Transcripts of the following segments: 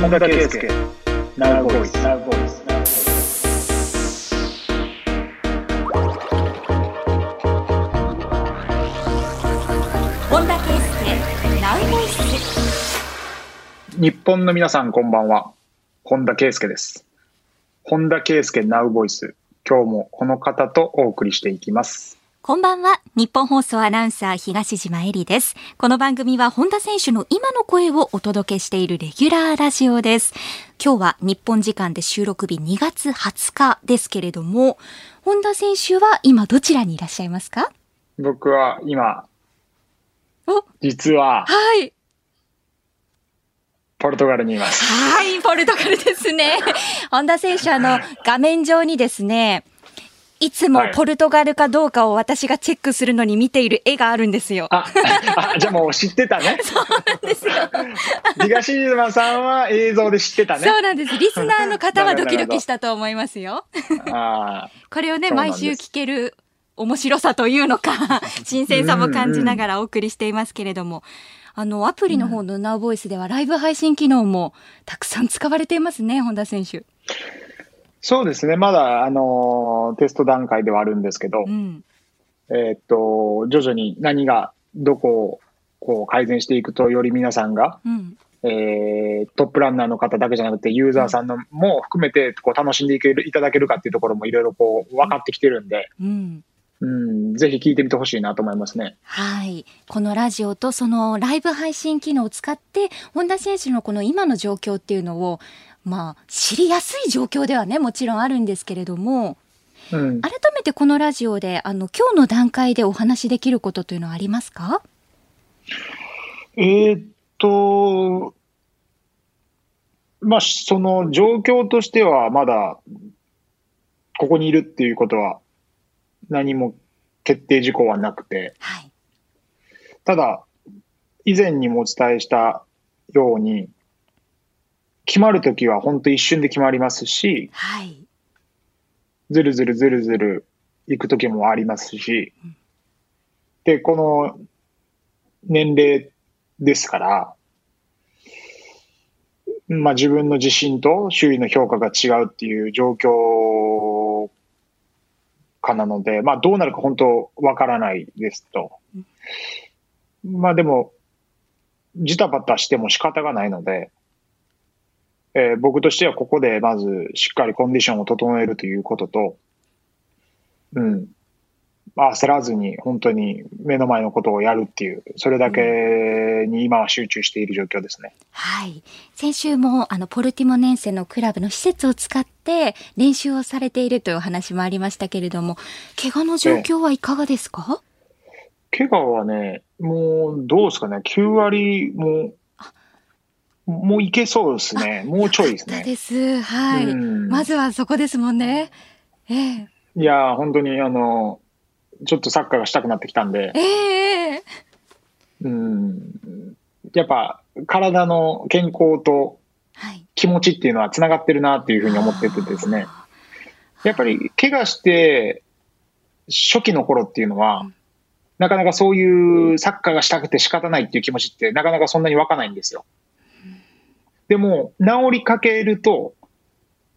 本田圭佑 Now Voice Now Voice 本田圭佑ナウボイス日本の皆さんこんばんは。本田圭佑です。本田圭佑 Now Voice 今日もこの方とお送りしていきますこんばんは。日本放送アナウンサー東島えりです。この番組は本田選手の今の声をお届けしているレギュラーラジオです。今日は日本時間で収録日2月20日ですけれども本田選手は今どちらにいらっしゃいますか？僕は今お実ははい。ポルトガルにいます。はい、ポルトガルですね。本田選手、あの、画面上にですね、いつもはいポルトガルかどうかを私がチェックするのに見ている絵があるんですよ。あ あじゃあもう知ってたねですよ。東島さんは映像で知ってたねそうなんです。リスナーの方はドキドキしたと思いますよ。あこれをね、毎週聞ける面白さというのか、新鮮さも感じながらお送りしていますけれども、あの、アプリの方の Now Voice ではライブ配信機能もたくさん使われていますね、本田選手。そうですねまだあのテスト段階ではあるんですけど、うん。えーっと、徐々に何が、どこをこう改善していくと、より皆さんが、うん。えートップランナーの方だけじゃなくて、ユーザーさんのも含めてこう楽しんでいけるいただけるかっていうところもいろいろこう分かってきてるんで、うん。うん、ぜひ聞いてみてほしいなと思いますね。はい。このラジオとそのライブ配信機能を使って、本田選手のこの今の状況っていうのを、まあ、知りやすい状況ではね、もちろんあるんですけれども、うん、改めてこのラジオで、あの、今日の段階でお話しできることというのはありますか？えーっと、まあ、その状況としては、まだ、ここにいるっていうことは、何も決定事項はなくて、はい。ただ、以前にもお伝えしたように、決まるときは本当一瞬で決まりますし、はい。ずるずるずるずる行くときもありますし、で、この年齢ですから、まあ自分の自信と周囲の評価が違うっていう状況かなので、まあどうなるか本当わからないですと。まあでも、ジタバタしても仕方がないので、えー僕としてはここでまずしっかりコンディションを整えるということと、うん。まあ焦らずに本当に目の前のことをやるっていう、それだけに今は集中している状況ですね。はい。先週も、あの、ポルティモネンセのクラブの施設を使って練習をされているというお話もありましたけれども、怪我の状況はいかがですか、怪我はね、もうどうですかね、9割も、もういけそうですね。もうちょいですね。です。はい。うんまずはそこですもんね。ええいやー、本当にあの、ちょっとサッカーがしたくなってきたんで、ええうん、やっぱ体の健康とはい。気持ちっていうのはつながってるなっていうふうに思っててですね、やっぱり怪我して初期の頃っていうのは、うんなかなかそういうサッカーがしたくて仕方ないっていう気持ちってなかなかそんなに湧かないんですよ。でも、治りかけると、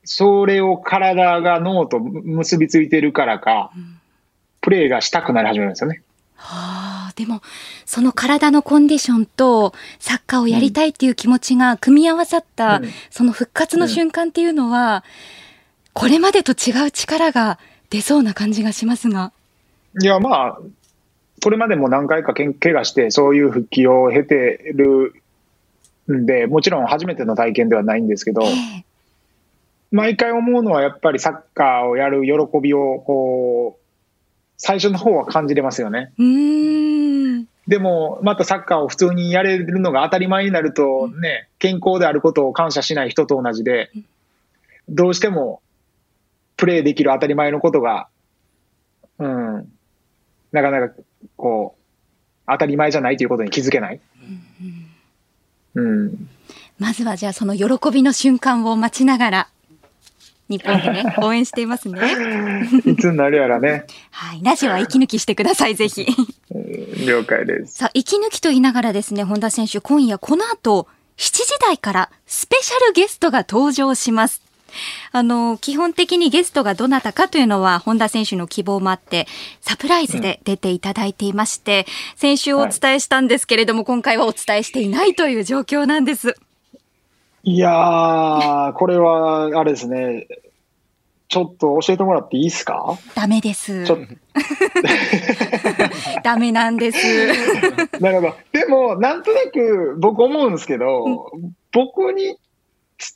それを体が脳と結びついてるからか、うんプレーがしたくなり始めるんですよね。はあ、でも、その体のコンディションとサッカーをやりたいっていう気持ちが組み合わさった、うんその復活の瞬間っていうのは、これまでと違う力が出そうな感じがしますが。いや、まあ、これまでも何回かけん怪我して、そういう復帰を経てるんで、もちろん初めての体験ではないんですけど、ええ毎回思うのはやっぱりサッカーをやる喜びを、こう、最初の方は感じれますよね。でも、またサッカーを普通にやれるのが当たり前になるとね、健康であることを感謝しない人と同じで、どうしてもプレーできる当たり前のことが、うん、なかなかこう、当たり前じゃないということに気づけない。うん。まずはじゃあその喜びの瞬間を待ちながら、日本でね、応援していますね。いつになるやらね。はい。ラジオは息抜きしてください、ぜひ。うん了解です。さあ、息抜きと言いながらですね、本田選手、今夜この後、7時台からスペシャルゲストが登場します。あの、基本的にゲストがどなたかというのは、本田選手の希望もあって、サプライズで出ていただいていまして、うん、先週お伝えしたんですけれども、はい、今回はお伝えしていないという状況なんです。いやー、これは、あれですね。ちょっと教えてもらっていいですか？ダメです。ダメなんです。なるほど。でも、なんとなく僕思うんですけど、うん、僕に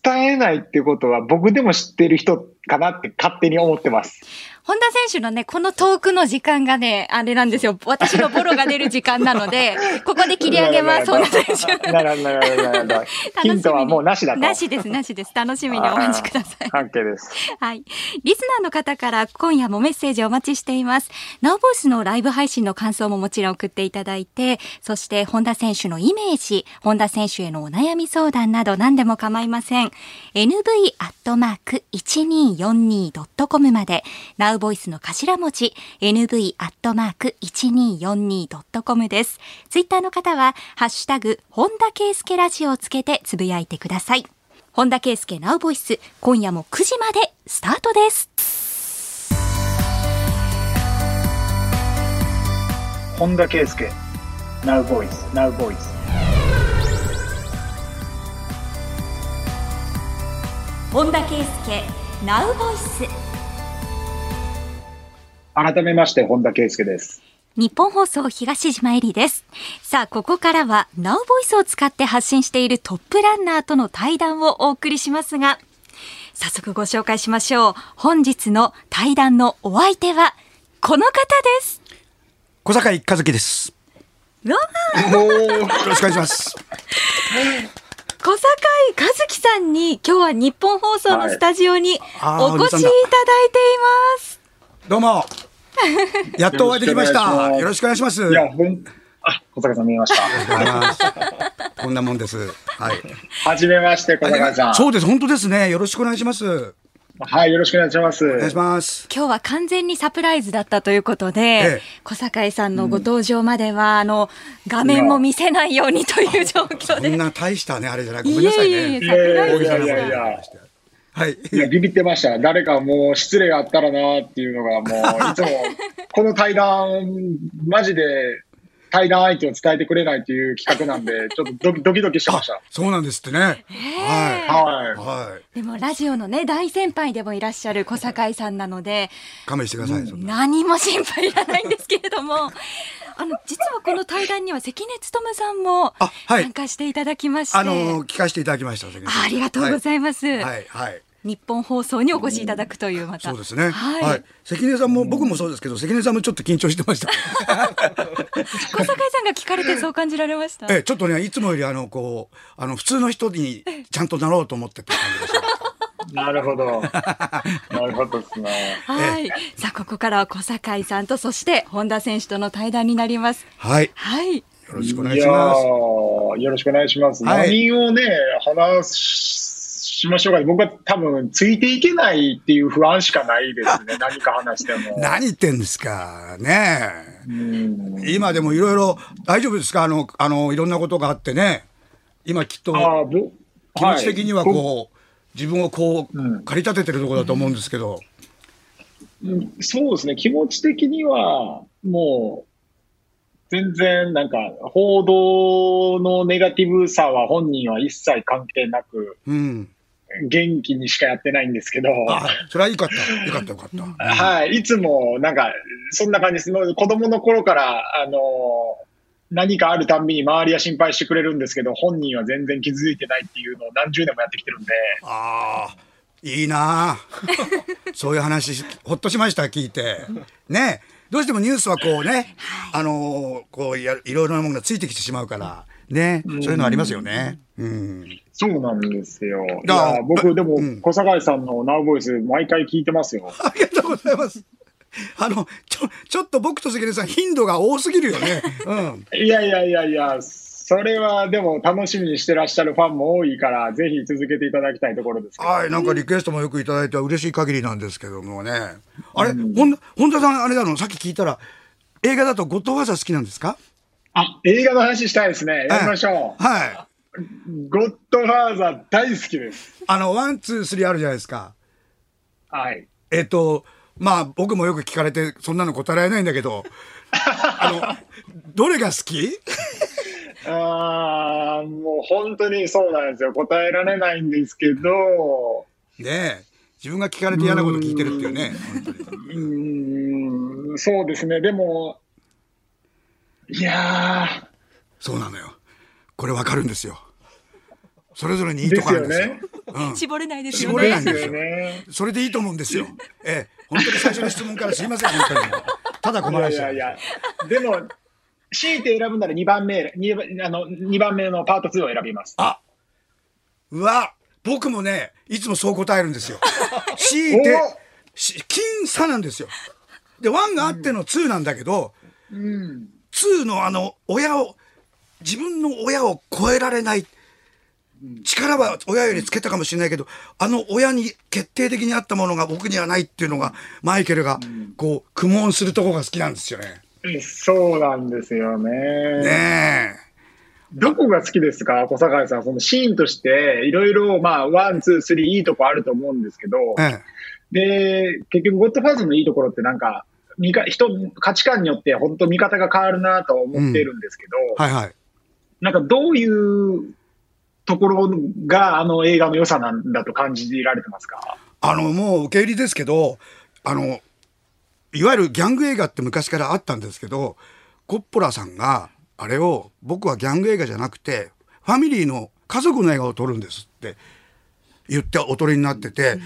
伝えないってことは僕でも知ってる人かなって勝手に思ってます。本田選手のね、このトークの時間がね、あれなんですよ。私のボロが出る時間なので、ここで切り上げます、本田選手。なるほど、なるほど、なるほど。ヒントはもうなしだと。なしです、なしです。楽しみにお待ちください。関係です。はい。リスナーの方から今夜もメッセージお待ちしています。ナウボイスのライブ配信の感想ももちろん送っていただいて、そして本田選手のイメージ、本田選手へのお悩み相談など何でも構いません。nv.1242.com まで、ナウボイスの頭文字 nv.1242.com です。ツイッターの方は、ハッシュタグ、本田圭佑ラジオをつけてつぶやいてください。本田圭佑ナウボイス、今夜も9時までスタートです。本田圭佑ナウボイス、ナウボイス。本田圭佑ナウボイス。改めまして、本田圭佑です。日本放送東島えりです。さあ、ここからは、ナウボイスを使って発信しているトップランナーとの対談をお送りしますが、早速ご紹介しましょう。本日の対談のお相手は、この方です。小坂井和樹です。どうも。よろしくお願いします。小坂井和樹さんに今日は日本放送のスタジオにお越しいただいています。どうも。やっとお会いできました。よろしくお願いします。いや、ほん、あ、小坂さん見えました。こんなもんです。はい。はじめまして、小坂さん。そうです、本当ですね。よろしくお願いします。はい、よろしくお願いします。お願いします。今日は完全にサプライズだったということで、ええ、小坂井さんのご登場までは、うん、あの、画面も見せないようにという状況で。そんな大したね、あれじゃない。ごめんなさいね。いえいえ、サプライズいやいやいや。はい。いや、ビビってました。誰かもう失礼があったらなっていうのが、もう、いつも、この対談、マジで、対談相手を伝えてくれないという企画なんで、ちょっとドキドキしてました。そうなんですってね。はい。はい。はい。でも、ラジオのね、大先輩でもいらっしゃる小坂井さんなので、勘弁してください。何も心配いらないんですけれども、あの、実はこの対談には関根勤さんも参加していただきまして。あ、はい、の、聞かせていただきました。ありがとうございます。はい、はい。日本放送にお越しいただくというまた、そうですね、はい、はい、関根さんも僕もそうですけど関根さんもちょっと緊張してました 小坂井さんが聞かれてそう感じられましたえちょっとねいつもよりあのこうあの普通の人にちゃんとなろうと思ってって感じでした なるほど。なるほどですね。はい。さあ、ここからは小坂井さんと、そして本田選手との対談になります。はい。はい。よろしくお願いします。よろしくお願いします。はい、何をね、話しましょうかね。僕は多分、ついていけないっていう不安しかないですね。何か話しても。何言ってんですか。ね今でもいろいろ、大丈夫ですか？あの、あの、いろんなことがあってね。今きっと、気持ち的にはこう、自分をこう、駆り立ててるところだと思うんですけど。うん、そうですね。気持ち的には、もう、全然なんか報道のネガティブさは本人は一切関係なく、うん、元気にしかやってないんですけど。それはいいかった。よかったよかった。はい。いつも、なんか、そんな感じです。子供の頃から、あの、何かあるたんびに周りは心配してくれるんですけど、本人は全然気づいてないっていうのを何十年もやってきてるんで。ああ、いいな そういう話、ほっとしました、聞いて。ねどうしてもニュースはこうね、あのこうや、いろいろなものがついてきてしまうから、ね、そういうのありますよね。うん。そうなんですよ。いや、僕、でも、小坂井さんのナウボイス、毎回聞いてますよ。ありがとうございます。あの、ちょ、ちょっと僕と関根さん、頻度が多すぎるよね。うん。いやいやいやいや、それはでも楽しみにしてらっしゃるファンも多いから、ぜひ続けていただきたいところですはい、なんかリクエストもよくいただいて嬉しい限りなんですけどもね。あれ、うん、本田さん、あれだの、さっき聞いたら、映画だとゴッドファーザー好きなんですか？あ、映画の話したいですね。やりましょう。はい。ゴッドファーザー大好きです。あの、ワン、ツー、スリーあるじゃないですか。はい。えっと、まあ、僕もよく聞かれて、そんなの答えられないんだけど、あの、どれが好き？あーもう本当にそうなんですよ。答えられないんですけど、ねえ。自分が聞かれて嫌なこと聞いてるっていうね。うーん、そうですね。でも、いやそうなのよ。これわかるんですよ。それぞれにいいとこあるんですよ。ですうん。絞れないですよね。ですれないんですよよね。それでいいと思うんですよ。ええ。本当に最初の質問からすいません、本当に。ただい困らせてやいやいや、でも、強いて選ぶなら2番目、二番あの2番目のパート2を選びます。あうわ僕もね、いつもそう答えるんですよ。強いて、し僅差なんですよ。で、1があっての2なんだけど、うん。2のあの、親を、自分の親を超えられない。力は親よりつけたかもしれないけど、あの親に決定的にあったものが僕にはないっていうのが、マイケルが、こう、苦悶するとこが好きなんですよね。そうなんですよね。ねえ。どこが好きですか、小坂井さん。そのシーンとして、いろいろ、まあ、ワン、ツー、スリー、いいとこあると思うんですけど、えで、結局、ゴッドファーザーのいいところってなんか、見か人、価値観によって本当見方が変わるなと思ってるんですけど、え。はいはい。なんかどういうところがあの映画の良さなんだと感じられてますか？あの、もう受け売りですけど、あの、いわゆるギャング映画って昔からあったんですけど、コッポラさんが、あれを、僕はギャング映画じゃなくて、ファミリーの家族の映画を撮るんですって言っておとりになってて、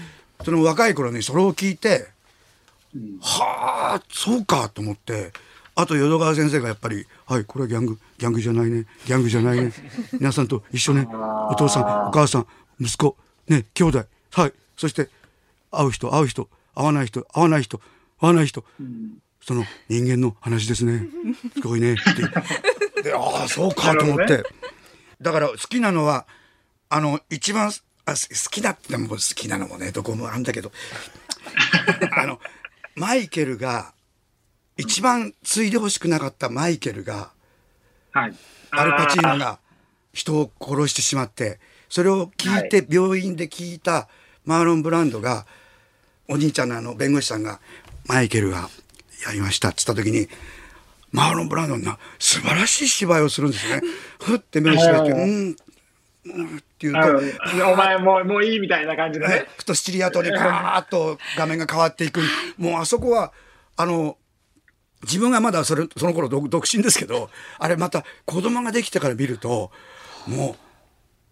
その若い頃にそれを聞いて、はあ、そうかと思って、あと淀川先生がやっぱり、はい、これはギャング、ギャングじゃないね、ギャングじゃないね、皆さんと一緒ね、お父さん、お母さん、息子、ね、兄弟、はい、そして、会う人、会う人、会わない人、会わない人、会わない人、その人間の話ですね、すごいね、って。で、ああ、そうかと思って。なるだから好きなのは、あの、一番、あす好きだっても好きなのもね、どこもあるんだけど、あの、マイケルが、一番継いでほしくなかったマイケルが、はい。アルパチーノあが人を殺してしまって、それを聞いて、病院で聞いたマーロン・ブランドが、お兄ちゃんのあの弁護士さんが、マイケルがやりましたって言った時に、マーロン・ブランドが素晴らしい芝居をするんですよね。ふって目を閉めて、はいうん、うんって言うあと、の お前もうもういいみたいな感じでねとシチリア島にガーッと画面が変わっていく。もうあそこは、あの、自分がまだそれ、その頃独独身ですけど、あれまた子供ができてから見ると、もう、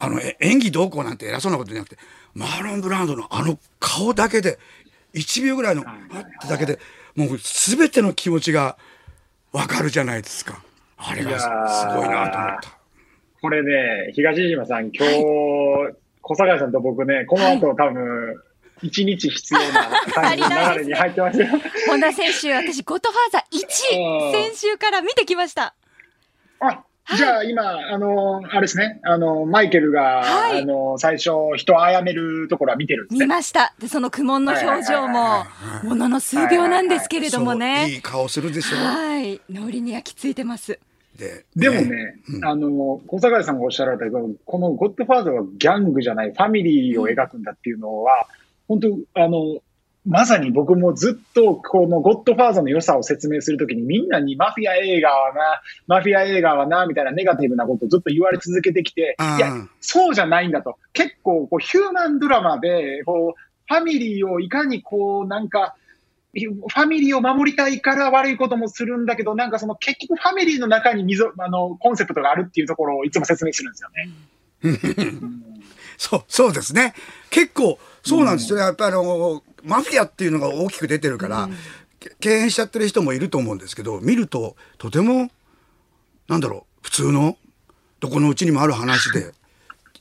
あの、え演技どうこうなんて偉そうなことじゃなくて、マーロン・ブランドのあの顔だけで、1秒ぐらいの、あってだけで、もう全ての気持ちがわかるじゃないですか。あれがすごいなと思った。これね、東島さん、今日、小坂井さんと僕ね、この後多分、一日必要な感じの流れに入ってますよ。本田選手、私、ゴッドファーザー1、うん先週から見てきました。あ、じゃあ今、あの、あれですね、あの、マイケルが、はいあの、最初、人を殺めるところは見てるんです見ね。ました。で、その苦悶の表情も、ものの数秒なんですけれどもそういね。い顔するでしょ。はい。脳裏に焼き付いてます。ででもね、うん。あの、小坂井さんがおっしゃられたけど、このゴッドファーザーはギャングじゃない、ファミリーを描くんだっていうのは、本当あの、まさに僕もずっとこのゴッドファーザーの良さを説明するときにみんなにマフィア映画はな、マフィア映画はな、みたいなネガティブなことをずっと言われ続けてきて、うん。いや、そうじゃないんだと。結構こうヒューマンドラマで、こう、ファミリーをいかにこう、なんか、ファミリーを守りたいから悪いこともするんだけど、なんかその結局ファミリーの中に溝あのコンセプトがあるっていうところをいつも説明するんですよね。そう、そうですね。結構、そうなんですよね。やっぱりあの、マフィアっていうのが大きく出てるから、け敬遠しちゃってる人もいると思うんですけど、見ると、とても、なんだろう、普通の、どこのうちにもある話で、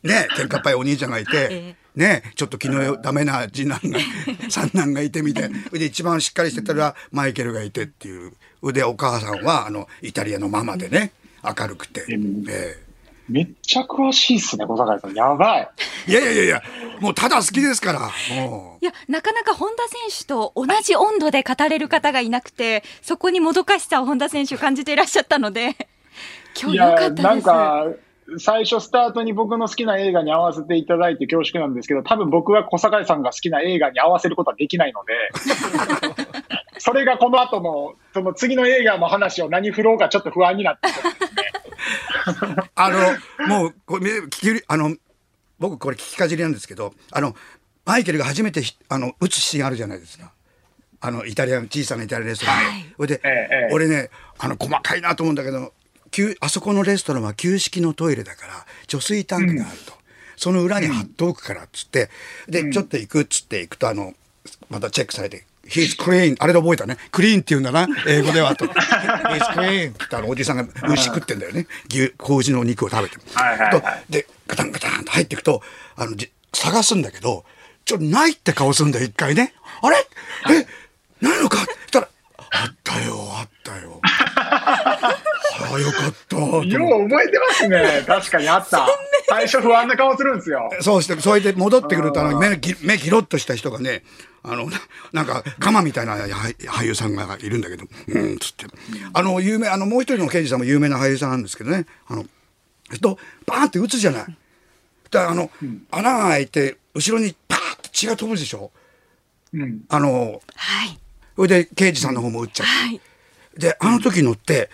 ね、喧嘩っぱいお兄ちゃんがいて え、ね、ちょっと気のダメな次男が、三男がいてみたいな。で、一番しっかりしてたら、マイケルがいてっていう。で、お母さんは、あの、イタリアのママでね、明るくて。うんええめっちゃ詳しいっすね、小坂井さん。やばい。いやいやいやいや、もうただ好きですから、もう。いや、なかなか本田選手と同じ温度で語れる方がいなくて、そこにもどかしさを本田選手感じていらっしゃったので、今日良かったです。なんか、最初スタートに僕の好きな映画に合わせていただいて恐縮なんですけど、多分僕は小坂井さんが好きな映画に合わせることはできないので、それがこの後の、その次の映画の話を何振ろうかちょっと不安になってるんですね。あの、もう、これ、聞き、あの、僕これ聞きかじりなんですけど、あの、マイケルが初めてひあの打つシーンあるじゃないですか。あの、イタリアン、小さなイタリアンレストランで。はいそれで、ええ俺ね、あの、細かいなと思うんだけど、旧あそこのレストランは旧式のトイレだから、除水タンクがあると。その裏に貼っておくからっつって、で、ちょっと行くっつって行くと、あの、またチェックされて、He's clean. あれで覚えたね。クリーンって言うんだな。英語ではと。He's clean. ってあのおじさんが牛食ってんだよね。牛、子牛のお肉を食べて。はいはいはいとで、ガタンガタンと入っていくと、あの、じ探すんだけど、ちょっとないって顔するんだよ、一回ね。あれ？え？ないのか？って言ったら、あったよ、あったよ。ああ、よかった。よう覚えてますね。確かにあった。最初不安な顔するんですよ。そうして、それで戻ってくると、あの目ぎ、目ギロッとした人がね、あの、ななんか、カマみたいな俳俳優さんがいるんだけど、うん、つって。あの、有名、あの、もう一人の刑事さんも有名な俳優さんなんですけどね、あの、えっと、バーンって撃つじゃない。だからあの、穴が開いて、後ろにパーって血が飛ぶでしょ。うん。あの、はい。それで刑事さんの方も撃っちゃって。はい。で、あの時のって、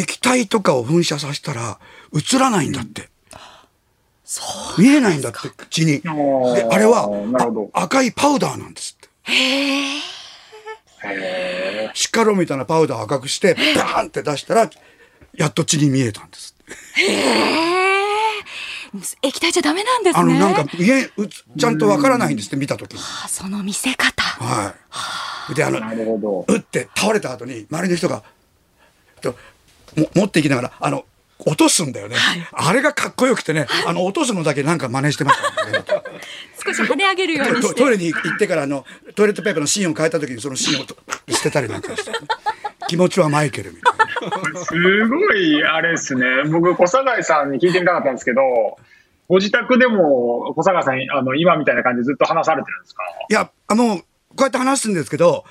液体とかを噴射させたら映らないんだって。見えないんだって、口に。で、あれは赤いパウダーなんですって。へシカロみたいなパウダーを赤くして、バーンって出したら、やっと血に見えたんですって。液体じゃダメなんですね。あの、なんか、見え、うつちゃんとわからないんですって、見た時に。あその見せ方。はい。で、あの。打って倒れた後に周りの人がとも持っていきながらあの落とすんだよね、あれがかっこよくてねあの落とすのだけなんか真似してましたね。少し跳ね上げるようにして。トトイレに行ってからあのトイレットペーパーの芯を変えた時にその芯をと捨てたりなんかして 気持ちはマイケルみたいな。すごい、あれですね。僕、小坂井さんに聞いてみたかったんですけど、ご自宅でも小坂井さん、あの、今みたいな感じでずっと話されてるんですか？いやあのこうやって話すんですけど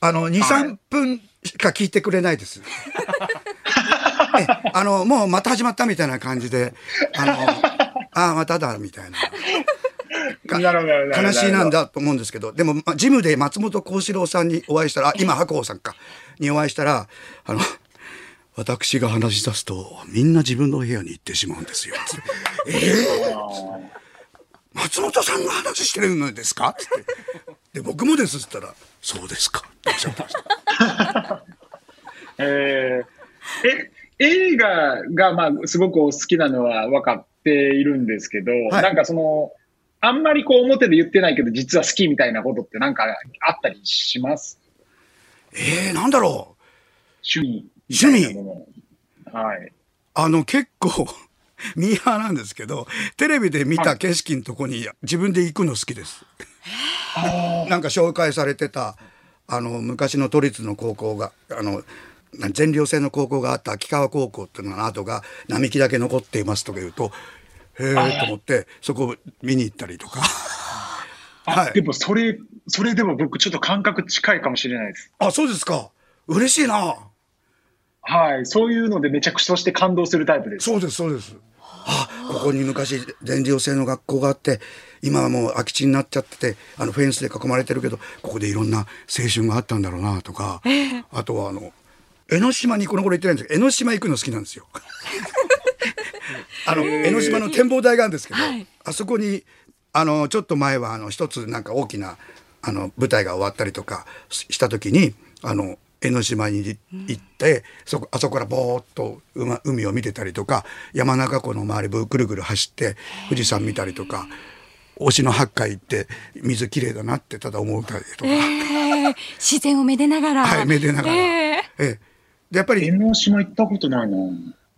あのはい。23分しか聞いてくれないです。えあのもうまた始まったみたいな感じであの ああまただみたいな。悲しいなんだと思うんですけど、でも、まジムで松本幸四郎さんにお会いしたら、あ 今、白鵬さんか、にお会いしたら、あの、私が話し出すと、みんな自分の部屋に行ってしまうんですよ。えー松本さんが話してるのですか？つって。で、僕もですって言ったら、そうですか。えーえ、映画が、まあ、すごくお好きなのは分かっているんですけど、はいなんかその、あんまりこう表で言ってないけど、実は好きみたいなことってなんかあったりします？えー、なんだろう。趣味みたいなもの。はい。あの、結構、ミーハーなんですけど、テレビで見た景色のとこに自分で行くの好きです。なんか紹介されてた、あの、昔の都立の高校が、あの、な全寮制の高校があった秋川高校っていうのの跡が並木だけ残っていますとか言うと、へえと思って、そこ見に行ったりとか。あ、はいでもそれ、それでも僕ちょっと感覚近いかもしれないです。あ、そうですか。嬉しいな。はい。そういうのでめちゃくちゃして感動するタイプです。そうです、そうです。あ、ここに昔全寮制の学校があって、今はもう空き地になっちゃってて、あのフェンスで囲まれてるけど、ここでいろんな青春があったんだろうなとか、あとはあの、江ノ島にこの頃行ってないんですけど、江ノ島行くの好きなんですよ。あの、江ノ島の展望台があるんですけど、あそこに、あの、ちょっと前はあの、一つなんか大きな、あの、舞台が終わったりとかしした時に、あの、江ノ島に行って、そこあそこからぼーっと海海を見てたりとか山中湖の周りぶぐるぐる走って富士山見たりとか推しの八海行って水きれいだなってただ思うたりとか、えー自然をめでながら。はいめでながら、えええでやっぱり江ノ島行ったことないな。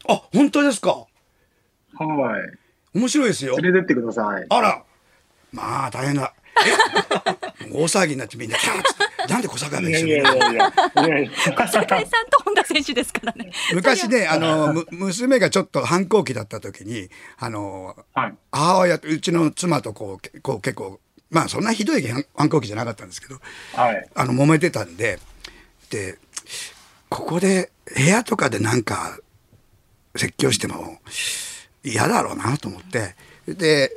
あ本当ですか？はい。面白いですよ連れてってください。あらまあ大変だえ 大騒ぎになってみんなキャーッつってなんで小坂がいやい一緒にやいやいや。いやいやー坂井さんと本田選手ですからね。昔ねあのむ娘がちょっと反抗期だった時にあのはい。母親とうちの妻とこうけこう結構まあそんなひどい反反抗期じゃなかったんですけどはい。あの揉めてたんででここで部屋とかでなんか説教しても嫌だろうなと思ってで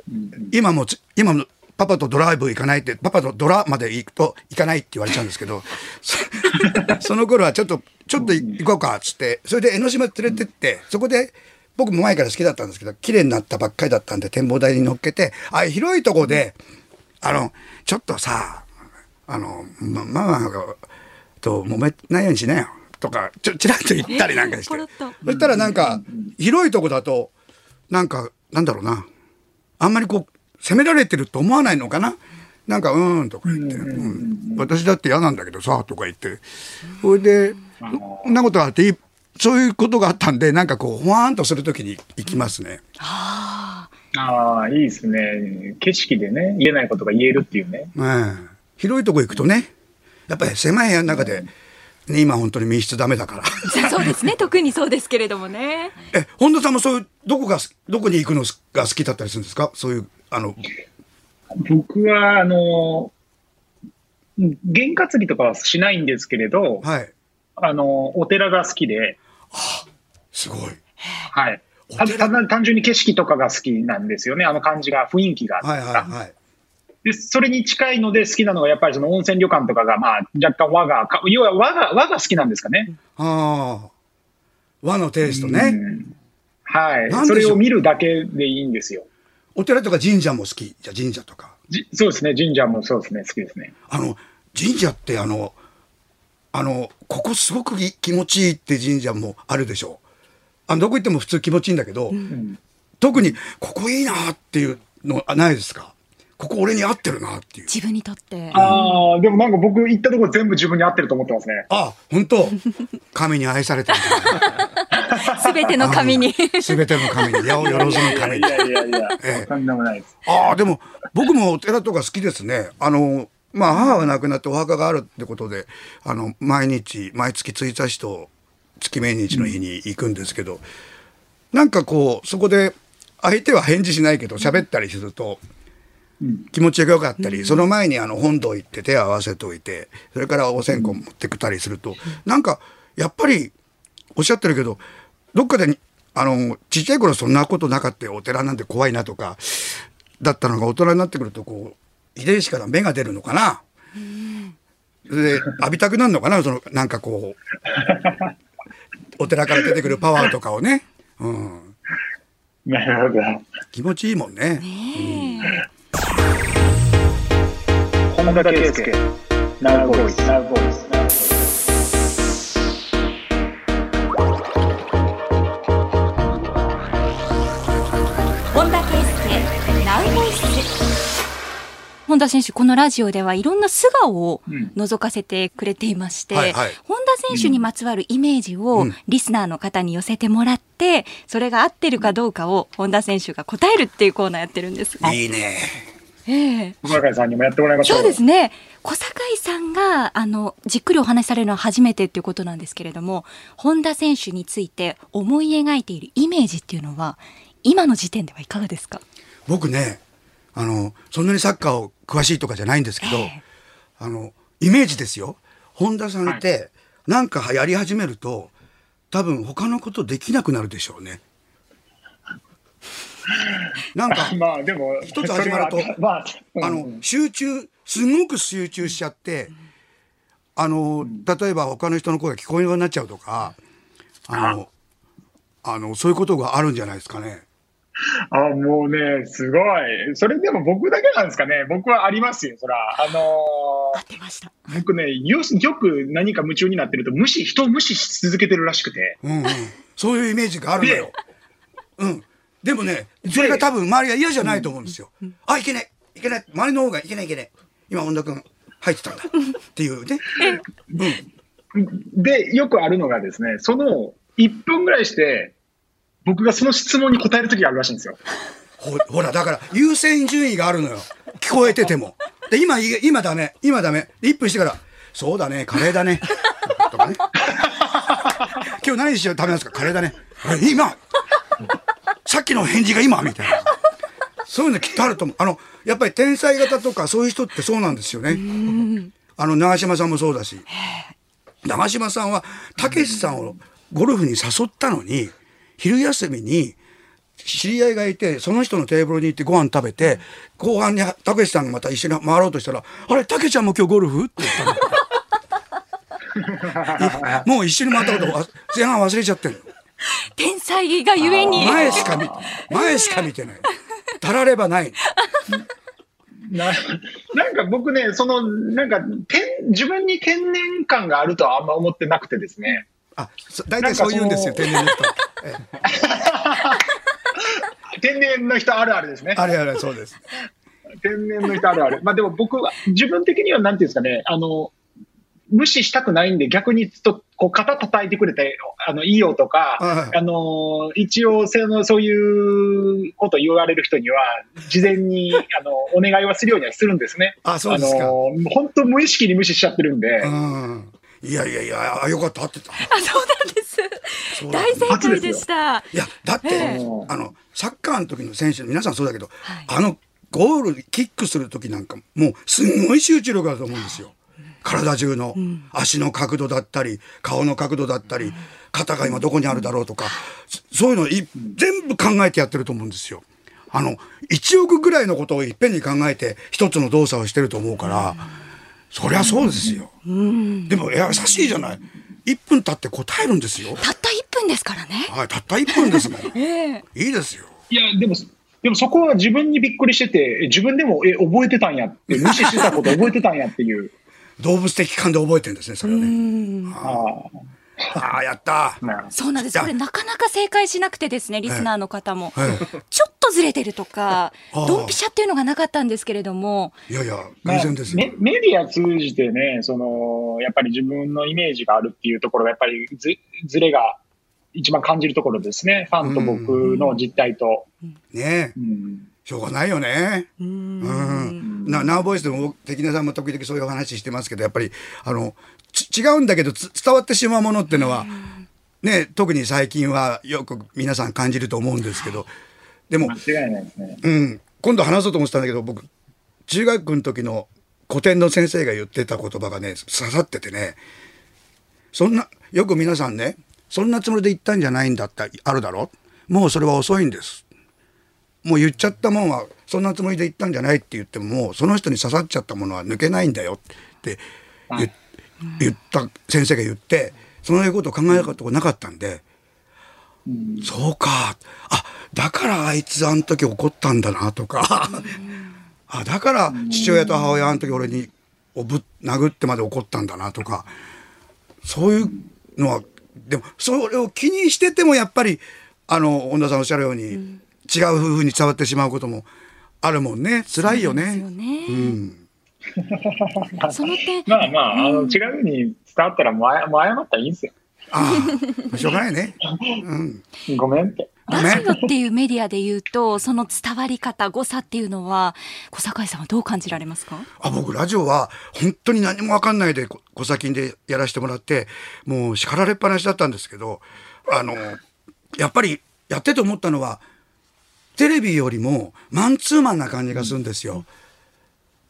今もつ今もパパとドライブ行かないってパパとドラまで行くと行かないって言われちゃうんですけどそ その頃はちょっとちょっと行こうかっつってそれで江ノ島連れてってそこで僕も前から好きだったんですけど綺麗になったばっかりだったんで展望台に乗っけてあ広いとこであのちょっとさあのまママがと揉めないようにしなよとかちょちらっと言ったりなんかして。ポロッとそしたらなんか広いとこだとなんかなんだろうな。あんまりこう責められてると思わないのかな？なんか「うーん」とか言って、うん私だって嫌なんだけどさ」とか言って。それでそんなことがあっていそういうことがあったんでなんかこうほわーんとするときに行きますね。ああ、いいですね。景色でね、言えないことが言えるっていうね。ええ広いとこ行くとねやっぱり狭い部屋の中で、ね、今本当に密室ダメだから。そうですね。特にそうですけれどもね。え本田さんもそういうどこがどこに行くのが好きだったりするんですか？そういうあの僕は、あの、験担ぎとかはしないんですけれど、はいあの、お寺が好きで、すごい。はい。たお寺？た単純に景色とかが好きなんですよね。あの感じが、雰囲気が。はいはいはい。で、それに近いので好きなのが、やっぱりその温泉旅館とかが、まあ、若干和が、か要は和が、和が好きなんですかね。ああ和のテイストね。うんはいそれを見るだけでいいんですよ。お寺とか神社も好きじゃあ神社とか。じそうですね。神社もそうですね。好きですね。あの神社ってあのあのここすごくい気持ちいいって神社もあるでしょう。あのどこ行っても普通気持ちいいんだけど、特にここいいなっていうのあないですか？ここ俺に合ってるなっていう。自分にとってああ、でもなんか僕行ったところ全部自分に合ってると思ってますね。あ本当神に愛されてるすべての紙にすべての神に八百万の神にい。やいやいや、ええとんでもないです。ああでも僕もお寺とか好きですね。あのまあ母が亡くなってお墓があるってことであの毎日毎月1日と月命日の日に行くんですけど、なんかこうそこで相手は返事しないけど喋ったりすると。気持ちが良かったり、その前にあの本堂行って手を合わせておいてそれからお線香持ってきたりすると、なんかやっぱりおっしゃってるけどどっかでにあのちっちゃい頃そんなことなかったよお寺なんて怖いなとかだったのが大人になってくるとこう遺伝子から芽が出るのかな。それで浴びたくなるのかなそのなんかこうお寺から出てくるパワーとかをね、うん、なるほど。気持ちいいもんね。本田圭佑、ナウボイス。ナウボイス。本田選手このラジオではいろんな素顔を覗かせてくれていまして、はいはい本田選手にまつわるイメージをうんリスナーの方に寄せてもらってそれが合ってるかどうかを本田選手が答えるっていうコーナーやってるんです。いいね。ええ小坂井さんにもやってもらいましょう。そうですね小坂井さんがあのじっくりお話しされるのは初めてっていうことなんですけれども本田選手について思い描いているイメージっていうのは今の時点ではいかがですか？僕ねあのそんなにサッカーを詳しいとかじゃないんですけど、ええ。あのイメージですよ。本田さんって、なんかやり始めると多分他のことできなくなるでしょうね。なんか まあでも、一つ始まるとあ、あのうん。集中すごく集中しちゃってあの例えば他の人の声が聞こえなくなっちゃうとかあのあのそういうことがあるんじゃないですかね。あ、もうね、すごい。それでも僕だけなんですかね。僕はありますよ、そら。あの合ってましたー僕ね、よよく何か夢中になってると、無視、人を無視し続けてるらしくて。うんうん、そういうイメージがあるのよ。うん。でもね、それが多分周りが嫌じゃないと思うんですよ。あ、いけない、いけない、周りの方がいけない、いけない。今、本田君入ってたんだ。っていうね。で、よくあるのがですね、その1分ぐらいして、僕がその質問に答える時があるらしいんですよ。ほほら、だから優先順位があるのよ。聞こえてても。で、今、今ダメ、今ダメ。で1分してから、そうだね、カレーだね。とかね。今日何しよう食べますか？カレーだね。今さっきの返事が今みたいな。そういうのきっとあると思う。あの、やっぱり天才型とかそういう人ってそうなんですよね。あの、長嶋さんもそうだし。長嶋さんは、たけしさんをゴルフに誘ったのに、昼休みに知り合いがいてその人のテーブルに行ってご飯食べて後半にたけしさんがまた一緒に回ろうとしたら「あれたけちゃんも今日ゴルフ?」って言ったの もう一緒に回ったことわ前半忘れちゃってるの天才がゆえに。前しか見前しか見てないたらればないななんか僕ね、その、なんか、天自分に天然感があるとはあんま思ってなくてですね。あそ大体そう言うんですよ天然の人。ええ。天然の人あるあるですね。あれあれそうです。天然の人あるある。まあでも僕は、自分的にはなんていうんですかね、あの、無視したくないんで、逆にちょっと、こう、肩叩いてくれて、あの、いいよとか、はい。あの、一応、その、そういうこと言われる人には、事前に、あの、お願いはするようにはするんですね。あそうですか。あの、本当無意識に無視しちゃってるんで、うんいやいやいやあよかった合ってた。あ、そうなんです。大正解でした。いやだって、ええ。あのサッカーの時の選手皆さんそうだけど、はい。あのゴールキックする時なんかもうすんごい集中力だと思うんですよ。体中の、足の角度だったり顔の角度だったり、肩が今どこにあるだろうとか、そそういうのい全部考えてやってると思うんですよ。あの1億ぐらいのことをいっぺんに考えて一つの動作をしてると思うから、そりゃそうですよ。でも優しいじゃない。1分経って答えるんですよ。たった1分ですからね。はい、たった1分ですもん。ええいいですよ。いや、でも、でもそこは自分にびっくりしてて、え自分でも、え、覚えてたんやって、無視してたこと覚えてたんやっていう。動物的感で覚えてるんですね、それはね。あああ、やった。そうなんです。これなかなか正解しなくてですね、リスナーの方も。はいちょっとずれてるとかあ、あドンピシャっていうのがなかったんですけれども、いやいや、まあ偶然ですよ。メメディア通じてね、その、やっぱり自分のイメージがあるっていうところが、やっぱりずずれが一番感じるところですね。ファンと僕の実態と。ねえうんしょうがないよね。うーうんん。な、ナウボイスでも、関根さんも時々そういうお話してますけど、やっぱり、あの、ち違うんだけど、つ伝わってしまうものっていうのは、ね、特に最近はよく皆さん感じると思うんですけど、でも。うん、今度話そうと思ってたんだけど僕中学の時の古典の先生が言ってた言葉がね刺さっててね。そんなよく皆さんねそんなつもりで言ったんじゃないんだってあるだろ？もうそれは遅いんです。もう言っちゃったもんはそんなつもりで言ったんじゃないって言ってももうその人に刺さっちゃったものは抜けないんだよって言,、言った先生が言ってそういうことを考えたことなかったんで、そうか。あ、だからあいつあの時怒ったんだなとか。あ、だから父親と母親あの時俺におぶ殴ってまで怒ったんだなとか。そういうのは、でもそれを気にしててもやっぱり、あの、本田さんおっしゃるように、違う風に伝わってしまうこともあるもんね。辛いよね。うん。その点、まあまあ、あの違うように伝わったらもうあやもう謝ったらいいんですよ。ああ、しょうがないね。うん。ごめんって。ごめんラジオっていうメディアで言うと、その伝わり方、誤差っていうのは、小坂井さんはどう感じられますか？あ僕ラジオは本当に何も分かんないでこ小先でやらせてもらってもう叱られっぱなしだったんですけどあのやっぱりやってて思ったのはテレビよりもマンツーマンな感じがするんですよ。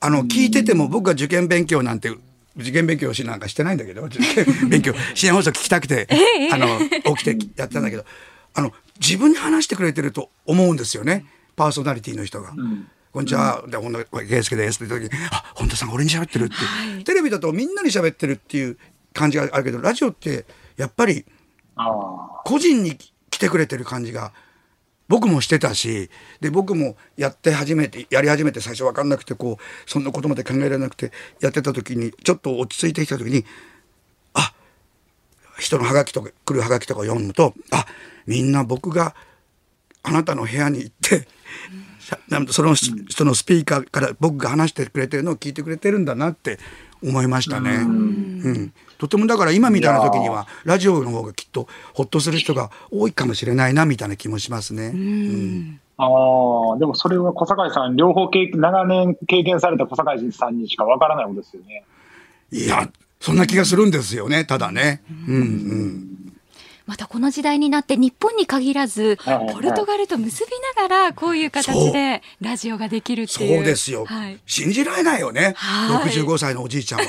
あの聞いてても僕が受験勉強なんて受験勉強しなんかしてないんだけど受験勉強深夜放送聞きたくて あの起きてやってたんだけどあの自分に話してくれてると思うんですよねパーソナリティの人が。こんにちは、で本田圭佑ですって言った時に、あ、本田さんが俺に喋ってるって、テレビだとみんなに喋ってるっていう感じがあるけど、ラジオってやっぱり。個人に来てくれてる感じが僕もしてたしで僕もやって始めてやり始めて最初分かんなくてこうそんなことまで考えられなくてやってた時にちょっと落ち着いてきた時にあ人のハガキとか来るハガキとか読むとあみんな僕があなたの部屋に行って、さなんその人のスピーカーから僕が話してくれてるのを聞いてくれてるんだなって思いましたね。うんとてもだから今みたいな時にはラジオの方がきっとほっとする人が多いかもしれないなみたいな気もしますね。うんああ、でもそれは小坂井さん、両方経長年経験された小坂井さんにしかわからないことですよね。いやそんな気がするんですよねただね。うんうんまたこの時代になって日本に限らず、ポルトガルと結びながらこういう形でラジオができるってそう。いう。ですよ、はい。信じられないよね、はい。65歳のおじいちゃんは。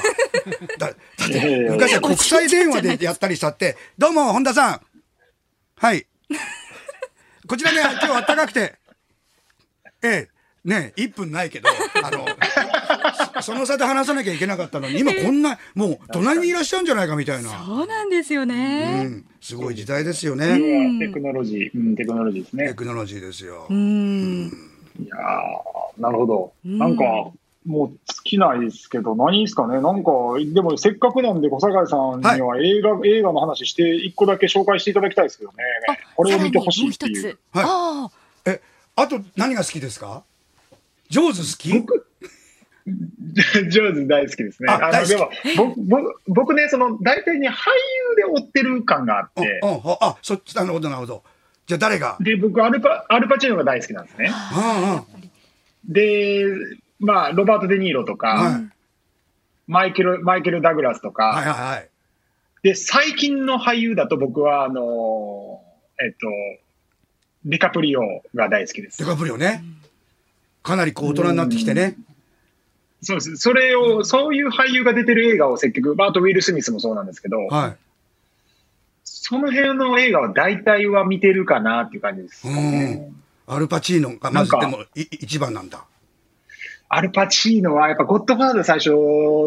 だだって昔は国際電話でやったりしたって「どうも本田さん。はい。こちらね、今日あったかくて、ええ、ね、1分ないけど、あの、そその差で話さなきゃいけなかったのに、今こんな、もう隣にいらっしゃるんじゃないかみたいな。そうなんですようね。ん、すごい時代ですよね。はテクノロジー、うん、テクノロジーですテね。クノロジーですよう。ん。いやーなるほど。うんなんか、もう尽きないですけど、何ですかね。なんか、でもせっかくなんで小坂井さんには映画、映画の話して、一個だけ紹介していただきたいですけどね。これを見てほしいっていう。はいああ。え、あと何が好きですか？ジョーズ好き？僕、ジョーズ大好きですね。のあ大好きでも僕僕僕ね、その大体ね、俳優で追ってる感があっうんて、うんあ、あそっち、なるほど、なるほど。じゃあ誰が？で、僕アルパ、アルパチーノが大好きなんですね。うんうん。で、まあ、ロバート・デ・ニーロとか、はい。マイケル、マイケル・ダグラスとか、はいはいはい。で、最近の俳優だと僕は、あのーえっと、ディカプリオが大好きですデ。カプリオね。かなりこう大人になってきてね。そうです。それを、そういう俳優が出てる映画を積極、まあ、あとウィル・スミスもそうなんですけど、はい。その辺の映画は大体は見てるかなっていう感じですかね。アルパチーノがまずでもい一番なんだ。アルパチーノはやっぱゴッドファーザー最初、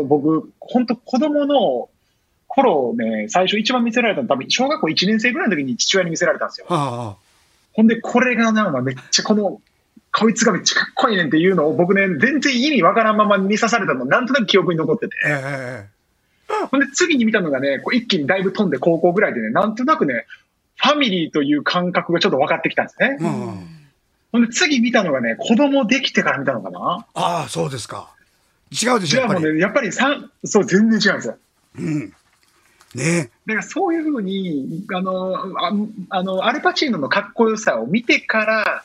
僕、本当子供の頃ね、最初一番見せられたの多分小学校1年生ぐらいの時に父親に見せられたんですよ。はほんで、これがな、お前めっちゃこの、こいつがめっちゃかっこいいねんっていうのを僕ね、全然意味わからんまま見さされたの、なんとなく記憶に残ってて。あ、ええほんで、次に見たのがね、こう一気にだいぶ飛んで高校ぐらいでね、なんとなくね、ファミリーという感覚がちょっと分かってきたんですね。ええうんうん。ほんで、次見たのがね、子供できてから見たのかなああ、そうですか。違うでしょ、やっぱり。ね、やっぱりさそう、全然違うんですよ。うん。ねだからそういうふうに、あの、ああの、アルパチーノのかっこよさを見てから、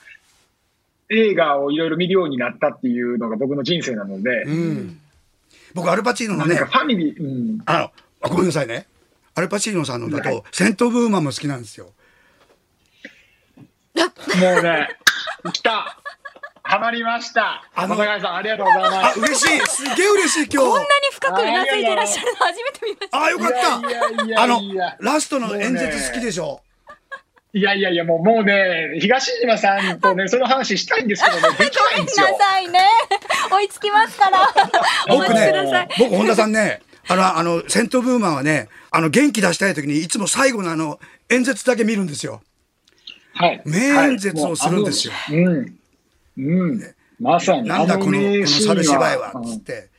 映画をいろいろ見るようになったっていうのが僕の人生なので、うん。僕、アルパチーノのね。なんか、ファミリー、うん、あの、あごめんなさいね。アルパチーノさんのだはい。と、セントブーマンも好きなんですよ。もうね、来た。ハマりました。あの小坂井さん、ありがとうございまあ、す。嬉しい。すげえ嬉しい今日。こんなに深くうなずいていらっしゃるの初めて見ました。あ、よかった。いやいやいや。あのラストの演説好きでしょいやいやいや、もうもうね、東島さんとね、その話したいんですけどね、できないんですよごめんな。さいね。追いつきますから。お待僕ねちください。、僕、本田さんね、あの、あの、セントブーマンはね、あの、元気出したい時に、いつも最後のあの、演説だけ見るんですよ。はい。名演説をするんですよはい。もううん。うん。まさに。なんだこの、こ名の猿芝居は、うんつって。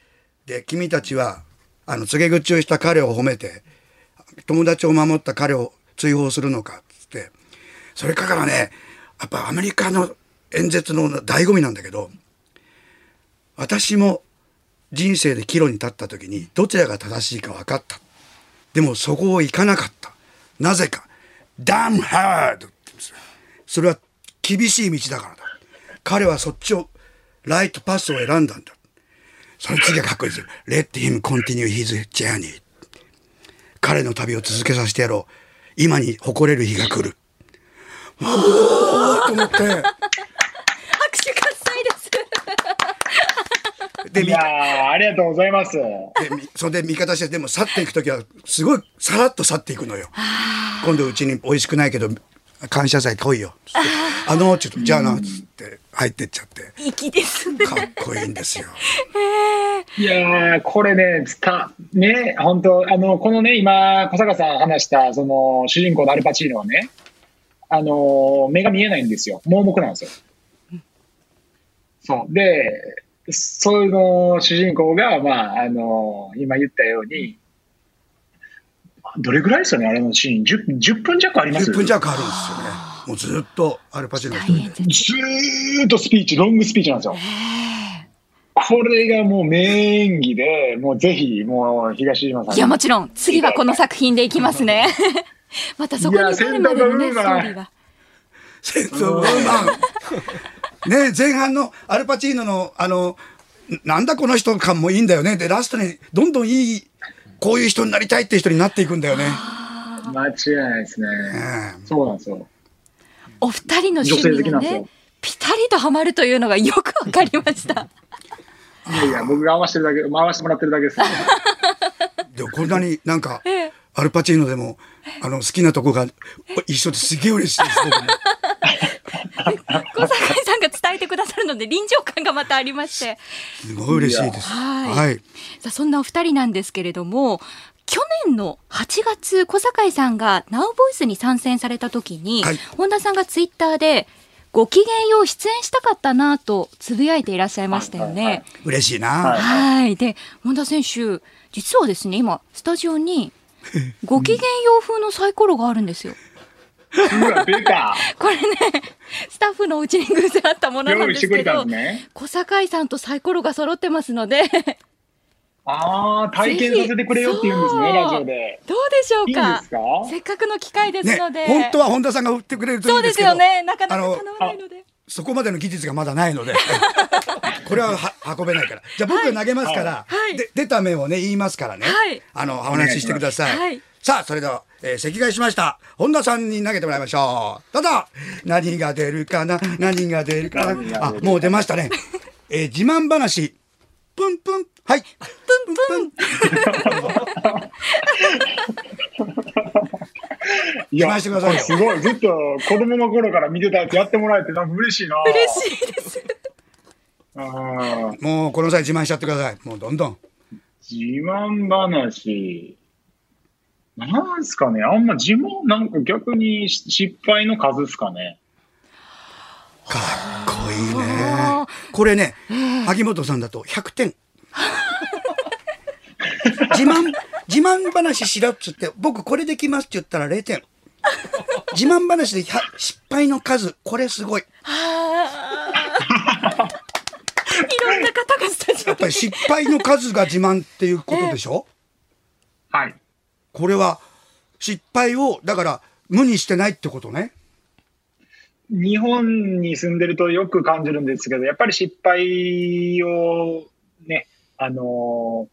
で、君たちは、あの、告げ口をした彼を褒めて、友達を守った彼を追放するのか、つって。それからね、やっぱアメリカの演説の醍醐味なんだけど、私も人生で岐路に立った時に、どちらが正しいか分かった。でもそこを行かなかった。なぜか。damn hard! って言うんですよそれは厳しい道だからだ。彼はそっちを、ライトパスを選んだんだ。その次がかっこいいですよ。Let him continue his journey. 彼の旅を続けさせてやろう。今に誇れる日が来る。と思って。拍手喝采です。で、みいやー、ありがとうございます。でみそれで味方してでも去っていく時はすごいさらっと去っていくのよ今度うちに美味しくないけど感謝祭来いよつってあのちょっとじゃあなっつって入ってっちゃって粋ですね。かっこいいんですよいやー、これね、つた、ね、本当あの、このね、今、小坂さん話した、その、主人公のアルパチーノはね、あの、目が見えないんですよ。盲目なんですよ。そう。で、そういうの主人公が、まあ、あの、今言ったように、どれぐらいですよね、あれのシーン。10, 10分弱あります？10分弱あるんですよねもうずっとアルパチーノ一人でずーっとスピーチ、ロングスピーチなんですよ。これがもう名演技で、もうぜひ、もう東島さんに。いや、もちろん、次はこの作品でいきますね。またそこに至るまでのね、ストーリーが。戦争ウーマンね前半のアルパチーノのあのなんだこの人感もいいんだよねでラストにどんどんいいこういう人になりたいって人になっていくんだよね、間違いないですね。うんそうなんですよ。お二人の趣味がねなんですよ、ぴたりとハマるというのがよくわかりました。いやいや、僕が合わせてるだけ、回してもらってるだけです。でもこんなになんかええアルパチーノでもあの好きなとこが一緒ですげえ嬉しいです僕も 小坂井さんが伝えてくださるので臨場感がまたありましてすごい嬉しいです。はいはい。さあそんなお二人なんですけれども去年の8月小坂井さんが Now ボイスに参戦された時に、はい本田さんがツイッターでご機嫌よう出演したかったなとつぶやいていらっしゃいましたよね。はいはい嬉しいな。はいはい。で、本田選手、実はですね、今、スタジオに、ご機嫌よう風のサイコロがあるんですよ。うわ、出た。これね、スタッフのうちに偶然あったものなんですけど、ね。小坂井さんとサイコロが揃ってますので、ああ、体験させてくれよって言うんですね、ラジオで。どうでしょういいんか？せっかくの機会ですねので。、本当は本田さんが売ってくれるといいそうんでけど。ですすよね。なかなかあの叶わないので。そこまでの技術がまだないので これはは運べないから。じゃあ僕が投げますから、はい。で出た面をね言いますからね、はい。あのお話ししてください、はい。さあそれでは、えー席替えしました。本田さんに投げてもらいましょう。どうぞ何が出るかな？何が出るかな？あもう出ましたね、えー自慢話。プンプン。はい。プンプン いや、回してくださいよすごい。ずっと子供の頃から見てたやつやってもらえて、なんか嬉しいな。嬉しいです。もうこの際自慢しちゃってくださいもうどんどん自慢話。なんすかね。あんま自慢、なんか逆にし失敗の数っすかね。かっこいいねあこれね萩本さんだと100点 自慢自慢話しろっつって僕これできますって言ったら0点。自慢話で100失敗の数これすごい。いろんな方がスタジオやっぱり失敗の数が自慢っていうことでしょ？はい。これは失敗をだから無にしてないってことね。日本に住んでるとよく感じるんですけど、やっぱり失敗をね、あの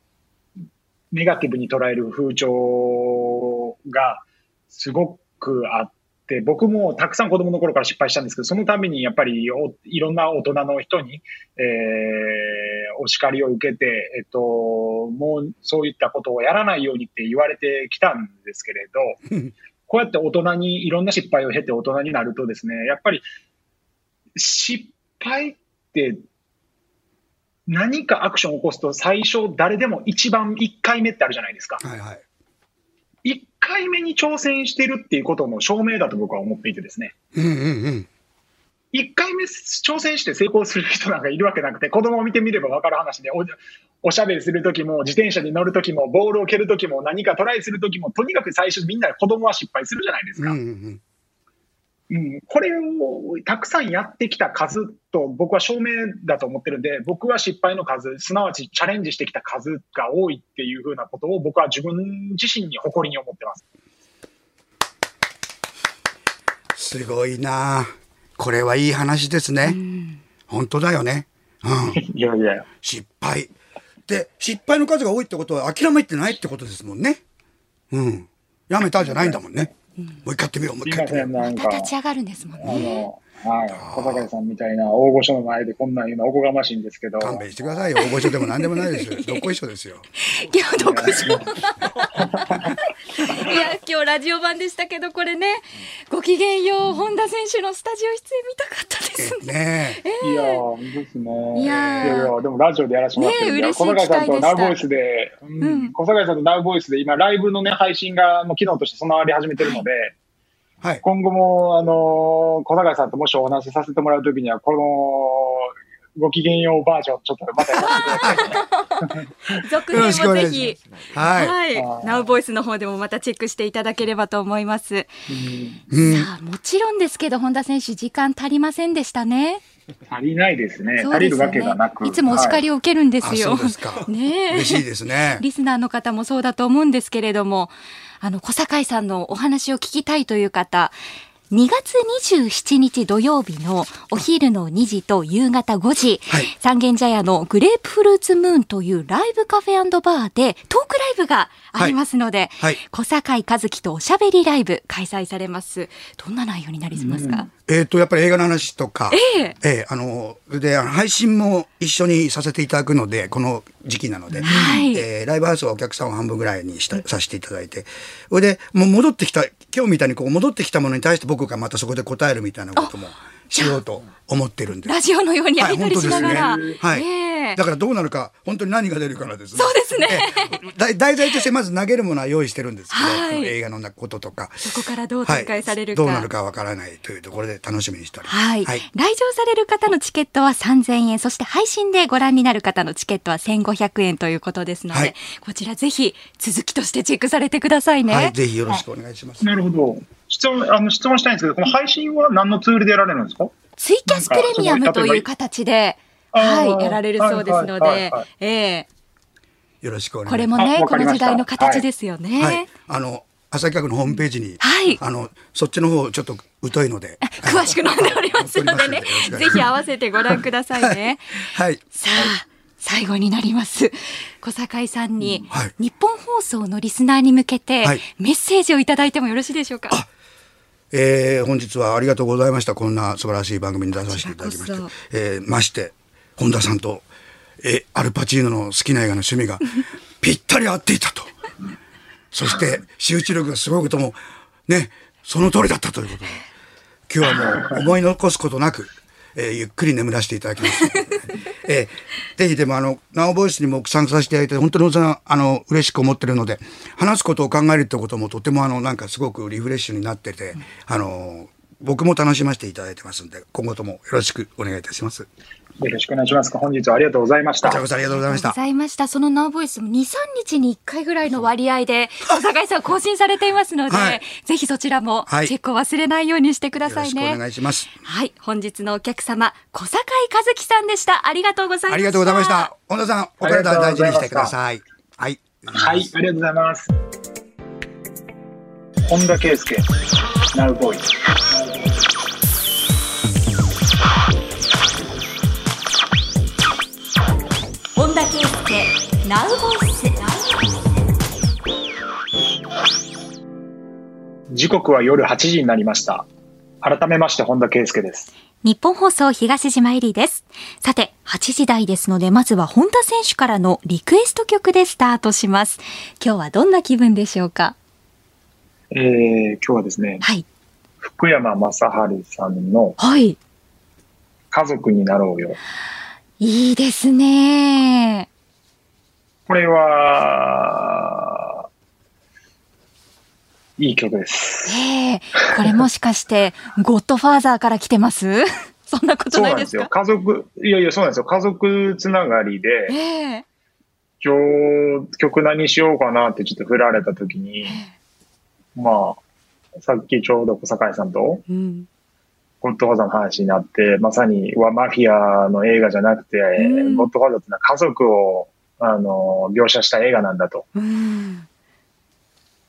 ネガティブに捉える風潮がすごくあって、僕もたくさん子供の頃から失敗したんですけど、そのためにやっぱりおいろんな大人の人に、えーお叱りを受けて、えっと、もうそういったことをやらないようにって言われてきたんですけれど、こうやって大人にいろんな失敗を経て大人になるとですね、やっぱり失敗って何かアクションを起こすと最初誰でも一番1回目ってあるじゃないですか。はいはい1回目に挑戦してるっていうことの証明だと僕は思っていてですね。うんうんうん1回目挑戦して成功する人なんかいるわけなくて、子供を見てみれば分かる話で、おおしゃべりするときも、自転車に乗るときも、ボールを蹴るときも、何かトライするときも、とにかく最初みんな子供は失敗するじゃないですか。うんうんうんうん、これをたくさんやってきた数と僕は証明だと思ってるんで、僕は失敗の数、すなわちチャレンジしてきた数が多いっていうふうなことを僕は自分自身に誇りに思ってます。すごいな。これはいい話ですね、本当だよね。うん。いやいや、失敗。で失敗の数が多いってことは諦めてないってことですもんね。うん。やめたじゃないんだもんね、もう一回やってみようもう一回やってみよなんか、立ち上がるんですもんあね。の、はい、小坂井さんみたいな大御所の前でこんなん言うのはおこがましいんですけど、う勘弁してくださいよ。大御所でも何でもないですよ。どっこいしょですよ。いや、どこしょ。いや、今日ラジオ版でしたけど、これね、ごきげんよう、本田選手のスタジオ出演見たかったですね。ねえ。いやー、ですね。いやー。いやでもラジオでやらせてもらってるんで、小坂井さんとナウボイスで、うん。うん。小坂井さんとナウボイスで今、ライブのね、配信がもう機能として備わり始めてるので、はい今後も、あのー小坂井さんともしお話しさせてもらうときには、この、ごきげんようバージョン、ちょっとまたやらせていただきたい。続よろしくお願い編もぜひ。はい、はいナウボイスの方でもまたチェックしていただければと思います。うんさあ、もちろんですけど、本田選手、時間足りませんでしたね。足りないですね。すよ足りるわけがなく。いつもお叱りを。を受けるんですあよ。そうですかねえ嬉しいですねリスナーの方もそうだと思うんですけれども、あの、小坂井さんのお話を聞きたいという方、2月27日土曜日のお昼の2時と夕方5時、はい。三軒茶屋のグレープフルーツムーンというライブカフェバーでトークライブがありますので、はい。小坂井和樹とおしゃべりライブ開催されます。どんな内容になりますか、えっ、とやっぱり映画の話とか、ええ。えあので配信も一緒にさせていただくのでこの時期なので、はい。えーライブハウスはお客さんを半分ぐらいにしたさせていただいてそれでもう戻ってきた今日みたいにこう戻ってきたものに対して僕がまたそこで答えるみたいなこともしようと思ってるんで。ラジオのようにやり取りしながら。はいだからどうなるか本当に何が出るからですね。そうですね 題材としてまず投げるものは用意してるんですけど、はい映画のこととか。そこからどう展開されるか。はい、どうなるかわからないというところで楽しみにしております。はい、来場される方のチケットは3000円、そして配信でご覧になる方のチケットは1500円ということですので、はいこちらぜひ続きとしてチェックされてくださいね。はい、ぜひよろしくお願いします。なるほど。質問、あの、質問したいんですけど、この配信は何のツールでやられるんですか？ツイキャスプレミアムという形で、はい、やられるそうですので。よろしくお願いします。これもね、この時代の形ですよね。はい、あの朝日閣のホームページに、はい。あのそっちの方ちょっと疎いので、詳しく載んでおりますのでね、ぜひ合わせてご覧くださいね。はい、さあ、最後になります。小堺さんに、はい。日本放送のリスナーに向けて、はい。メッセージをいただいてもよろしいでしょうか？えー本日はありがとうございました。こんな素晴らしい番組に出させていただきましてえーまして本田さんと、えーアルパチーノの好きな映画の趣味が ぴったり合っていたと。そして集中力がすごいこともねその通りだったということで、今日はもう思い残すことなく。えーゆっくり眠らせていただきます。えーぜひでもあの、ナオボイスにも参加させていただいて、本当にそのあの、嬉しく思ってるので、話すことを考えるってこともとてもあの、なんかすごくリフレッシュになってて、あの、僕も楽しませていただいてますんで、今後ともよろしくお願いいたします。よろしくお願いします。本日はありがとうございましたこちら。こそありがとうございましたご。ざいました。そのナウボイスも2、3日に1回ぐらいの割合で、小堺さん更新されていますので、はいぜひそちらもはいチェックを忘れないようにしてくだよろしくおさいね。願いします。はい、本日のお客様、小堺和樹さんでした。ありがとうございました。ありがとうございました。本田さん、お体大事にしてください。はい。はい、ありがとうございます。本田圭佑、ナウボーイ。本田圭佑、ナウボイス。時刻は夜8時になりました。改めまして本田圭佑です。日本放送東島エリーです。さて、8時台ですので、まずは本田選手からのリクエスト曲でスタートします。今日はどんな気分でしょうか？えー、今日はですね、はい。福山雅治さんのはい。家族になろうよ。いいですね。これは、いい曲です。ええこれもしかして、ゴッドファーザーから来てます？そんなことなんですよ。ないですか家族、いやいや、そうなんですよ。家族つながりで、ええ今日曲何しようかなってちょっと振られた時に、まあ、さっきちょうど小堺さんとうん。ゴッドファーザーの話になって、まさにはマフィアの映画じゃなくて、うんゴッドファーザーってのは家族を、あの、描写した映画なんだと。うん。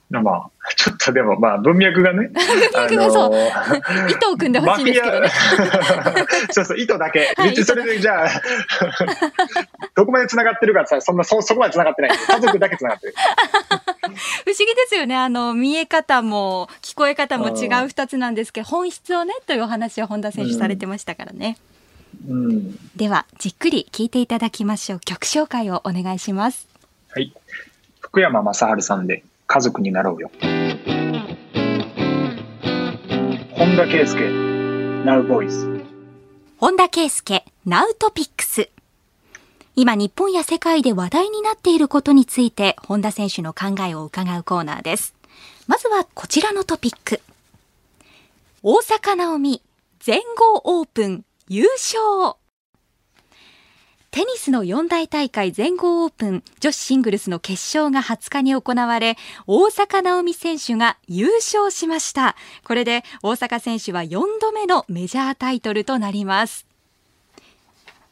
まあ、ちょっとでも、まあ、文脈がね、文脈がそうあ 糸を組んでほしいんですけどね。そうそう、糸だけ。はいそれで、じゃあ、どこまで繋がってるかさ、そんな、そ、そこまで繋がってない。家族だけ繋がってる。不思議ですよね。あの、見え方も聞こえ方も違う二つなんですけど、本質をね、というお話を本田選手されてましたからね。うん。では、じっくり聞いていただきましょう。曲紹介をお願いします。はい。福山雅治さんで、家族になろうよ。本田圭佑、Now Boys。本田圭佑、ナウトピックス。今日本や世界で話題になっていることについて本田選手の考えを伺うコーナーです。まずはこちらのトピック。大坂なおみ全豪オープン優勝テニスの四大大会全豪オープン女子シングルスの決勝が20日に行われ、大坂なおみ選手が優勝しました。これで大坂選手は4度目のメジャータイトルとなります。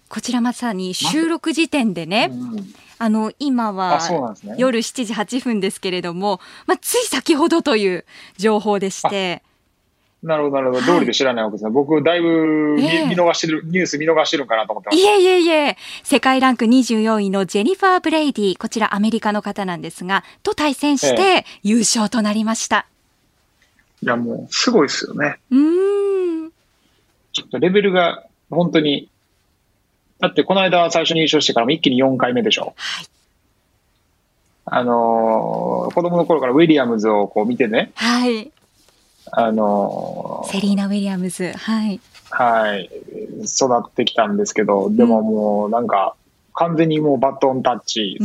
こちらまさに収録時点でね、うんあの、今は夜7時8分ですけれども、まあ、つい先ほどという情報でして、なるほど、なるほど。通りで知らないわけですね。僕、だいぶ見、ええ見逃してる、ニュース見逃してるんかなと思っていえいえいえ、世界ランク24位のジェニファー・ブレイディ、こちらアメリカの方なんですが、と対戦して優勝となりました。た。いや、もう、すごいですよね。うーん。ちょっとレベルが、本当に。だって、この間最初に優勝してからも一気に4回目でしょ。はい。あのー子供の頃からウィリアムズをこう見てね、はい。あのーセリーナ・ウィリアムズ。はい。はい、育ってきたんですけど、でももうなんか、完全にもうバトンタッチ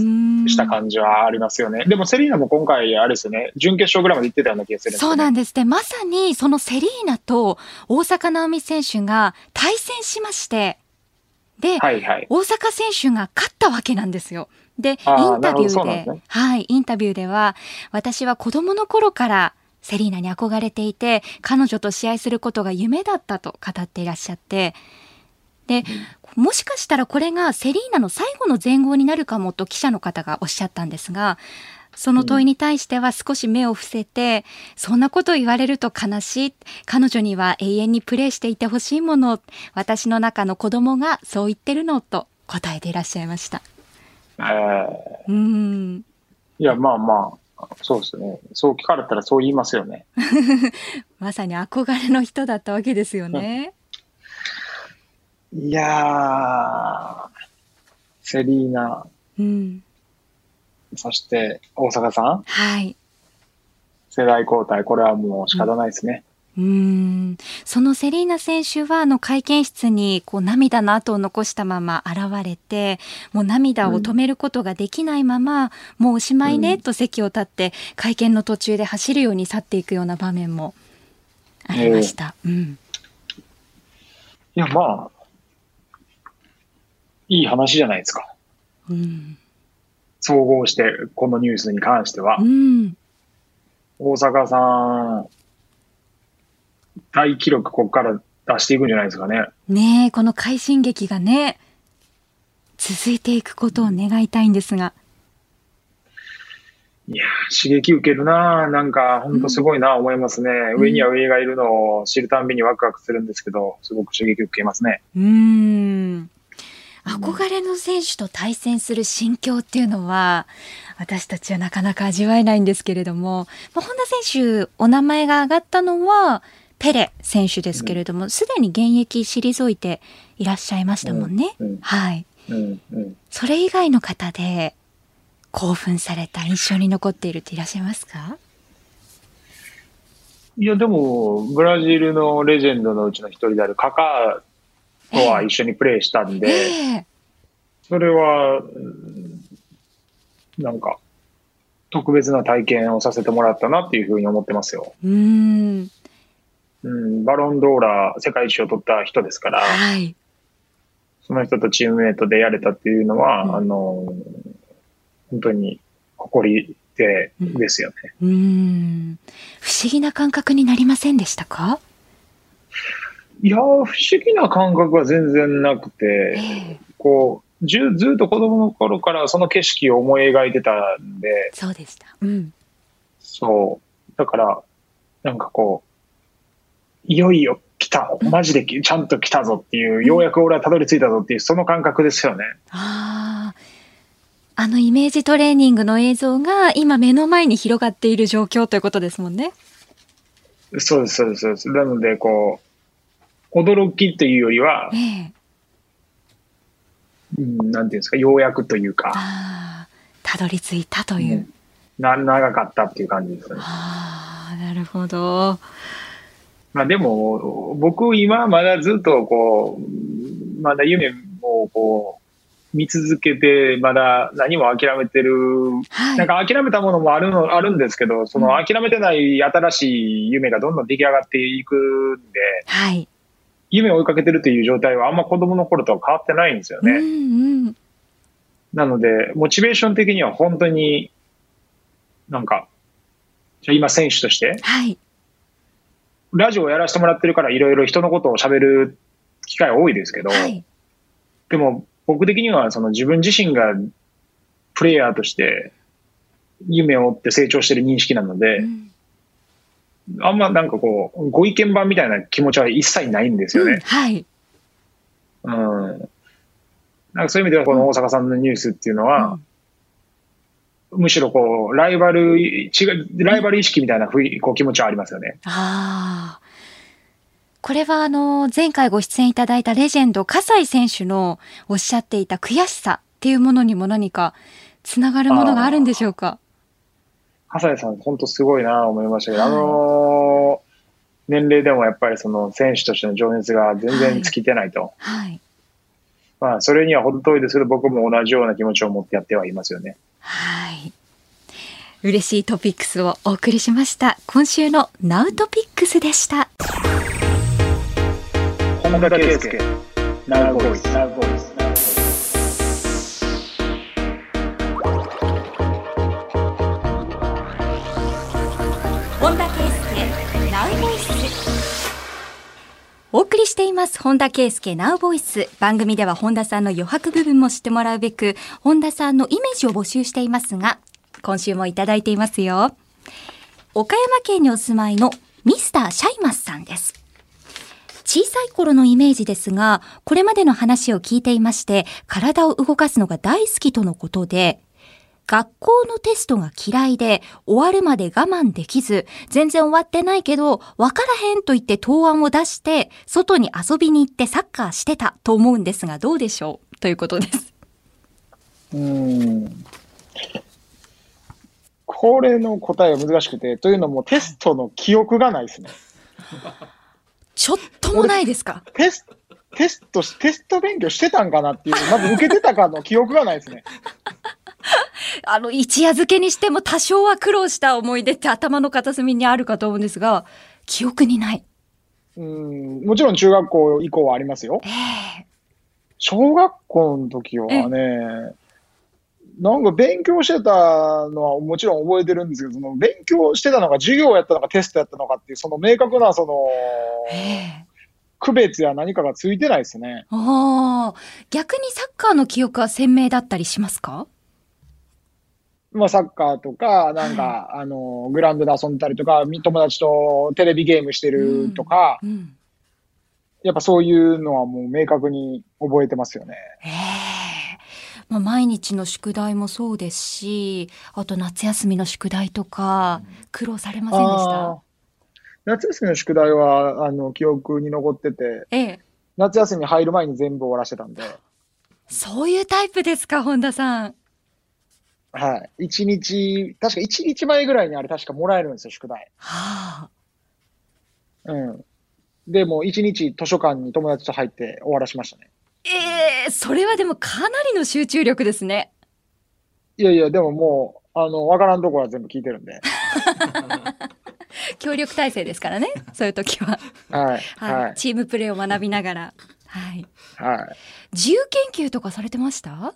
した感じはありますよね。でもセリーナも今回、あれですよね、準決勝ぐらいまで行ってたような気がするんですそうなんですね。まさにそのセリーナと大坂なおみ選手が対戦しまして、で、はいはい。大坂選手が勝ったわけなんですよ。で、インタビューで、ですねはい、インタビューでは、私は子供の頃からセリーナに憧れていて、彼女と試合することが夢だったと語っていらっしゃって、で、もしかしたらこれがセリーナの最後の全豪になるかもと記者の方がおっしゃったんですが、その問いに対しては少し目を伏せて、そんなこと言われると悲しい。彼女には永遠にプレーしていてほしいもの。私の中の子供がそう言ってるのと答えていらっしゃいました。えーうーん。いや、まあまあ、そうですね。そう聞かれたらそう言いますよね。まさに憧れの人だったわけですよね。いやー、セリーナ、うん。そして大阪さん、はい。世代交代、これはもう仕方ないですね。うーんそのセリーナ選手はあの会見室にこう涙の跡を残したまま現れてもう涙を止めることができないまま、もうおしまいねと席を立って会見の途中で走るように去っていくような場面もありました。うん、いや、まあ、いい話じゃないですか。うん総合して、このニュースに関してはう。ん大阪さん、大記録ここから出していくんじゃないですかね。ねえこの快進撃がね続いていくことを願いたいんですが。いやー、刺激受けるなーなんか、ほんとすごいな思いますね。上には上がいるのを知るたんびにワクワクするんですけど、すごく刺激受けますね。うーん憧れの選手と対戦する心境っていうのは私たちはなかなか味わえないんですけれども、まあ、本田選手お名前が挙がったのはペレ選手ですけれどもすで、に現役退いていらっしゃいましたもんね。うん。うん。はい。うん、うん。それ以外の方で興奮された印象に残っているっていらっしゃいますか？いや、でも、ブラジルのレジェンドのうちの一人であるカカとは一緒にプレーしたんで、ええ。それは、うんなんか、特別な体験をさせてもらったなっていうふうに思ってますよ。うーんうん、バロンドーラ世界一を取った人ですから、はいその人とチームメイトでやれたっていうのは、うんあの、本当に誇りでですよね。うーん不思議な感覚になりませんでしたか？いやー、不思議な感覚は全然なくて、ええこう、じゅずっと子供の頃からその景色を思い描いてたんで、そうでした。うん。そう。だから、なんかこう、いよいよ来た、マジできちゃんと来たぞっていう、ようやく俺はたどり着いたぞっていう、その感覚ですよね。ああ。あのイメージトレーニングの映像が今目の前に広がっている状況ということですもんね。そうです、そうです、そうです。なので、こう、驚きというよりはえ、え。うん、なんていうんですか、ようやくというか。たどり着いたという。うんな長かったっていう感じですね。ああ、なるほど。まあでも、僕今まだずっとこう、まだ夢をこう、見続けて、まだ何も諦めてる、はい。なんか諦めたものもあるの、あるんですけど、その諦めてない新しい夢がどんどん出来上がっていくんで、はい。夢を追いかけてるという状態はあんま子供の頃とは変わってないんですようんね。うん。なので、モチベーション的には本当に、なんか、じゃあ今選手として、はい。ラジオをやらせてもらってるからいろいろ人のことを喋る機会多いですけど、はい。でも僕的にはその自分自身がプレイヤーとして夢を追って成長してる認識なのでう、んあんまなんかこう、ご意見番みたいな気持ちは一切ないんですよね。はい。うん。なんかそういう意味ではこの大阪さんのニュースっていうのは、むしろこう、ライバル、違う、ライバル意識みたいなふいこう気持ちはありますよね。ああ。これはあの、前回ご出演いただいたレジェンド、葛西選手のおっしゃっていた悔しさっていうものにも何かつながるものがあるんでしょうか？笠井さん、本当すごいな思いましたけど、はいあのー年齢でもやっぱりその選手としての情熱が全然尽きてないと。はい。まあ、それには程遠いですけど、僕も同じような気持ちを持ってやってはいますよね。はい。嬉しいトピックスをお送りしました。今週のナウトピックスでした。本田圭佑、ナウボイス。お送りしています本田圭佑ナウボイス番組では本田さんの余白部分も知ってもらうべく本田さんのイメージを募集していますが今週もいただいていますよ。岡山県にお住まいのミスターシャイマスさんです。小さい頃のイメージですが、これまでの話を聞いていまして、体を動かすのが大好きとのことで、学校のテストが嫌いで、終わるまで我慢できず、全然終わってないけど、わからへんと言って答案を出して、外に遊びに行ってサッカーしてたと思うんですが、どうでしょう？ということです。うん。これの答えは難しくて、というのもテストの記憶がないですね。ちょっともないですか？テステストし、テスト勉強してたんかなっていう、まず受けてたかの記憶がないですね。あの、一夜漬けにしても多少は苦労した思い出って頭の片隅にあるかと思うんですが、記憶にない。うん、もちろん中学校以降はありますよ。ええ小学校の時はね、なんか勉強してたのはもちろん覚えてるんですけど、その勉強してたのが授業やったのかテストやったのかっていう、その明確なそのええ区別や何かがついてないですね。ああ、逆にサッカーの記憶は鮮明だったりしますかまあサッカーとか、なんか、あの、グラウンドで遊んだりとか、み友達とテレビゲームしてるとか、うん。やっぱそういうのはもう明確に覚えてますよね。ええまあ、毎日の宿題もそうですし、あと夏休みの宿題とか、苦労されませんでしあたー夏休みの宿題は、あの、記憶に残ってて、ええ。夏休み入る前に全部終わらせてたんで、そういうタイプですか、本田さん。はい。一日、確か一日前ぐらいにあれ確かもらえるんですよ、宿題。はあ。うん。で、もう一日図書館に友達と入って終わらしましたね。ええそれはでもかなりの集中力ですね。いやいや、でももう、あの、わからんところは全部聞いてるんで。協力体制ですからね、そういう時は。はい。はい。はい。チームプレーを学びながら。はい。はい。自由研究とかされてました？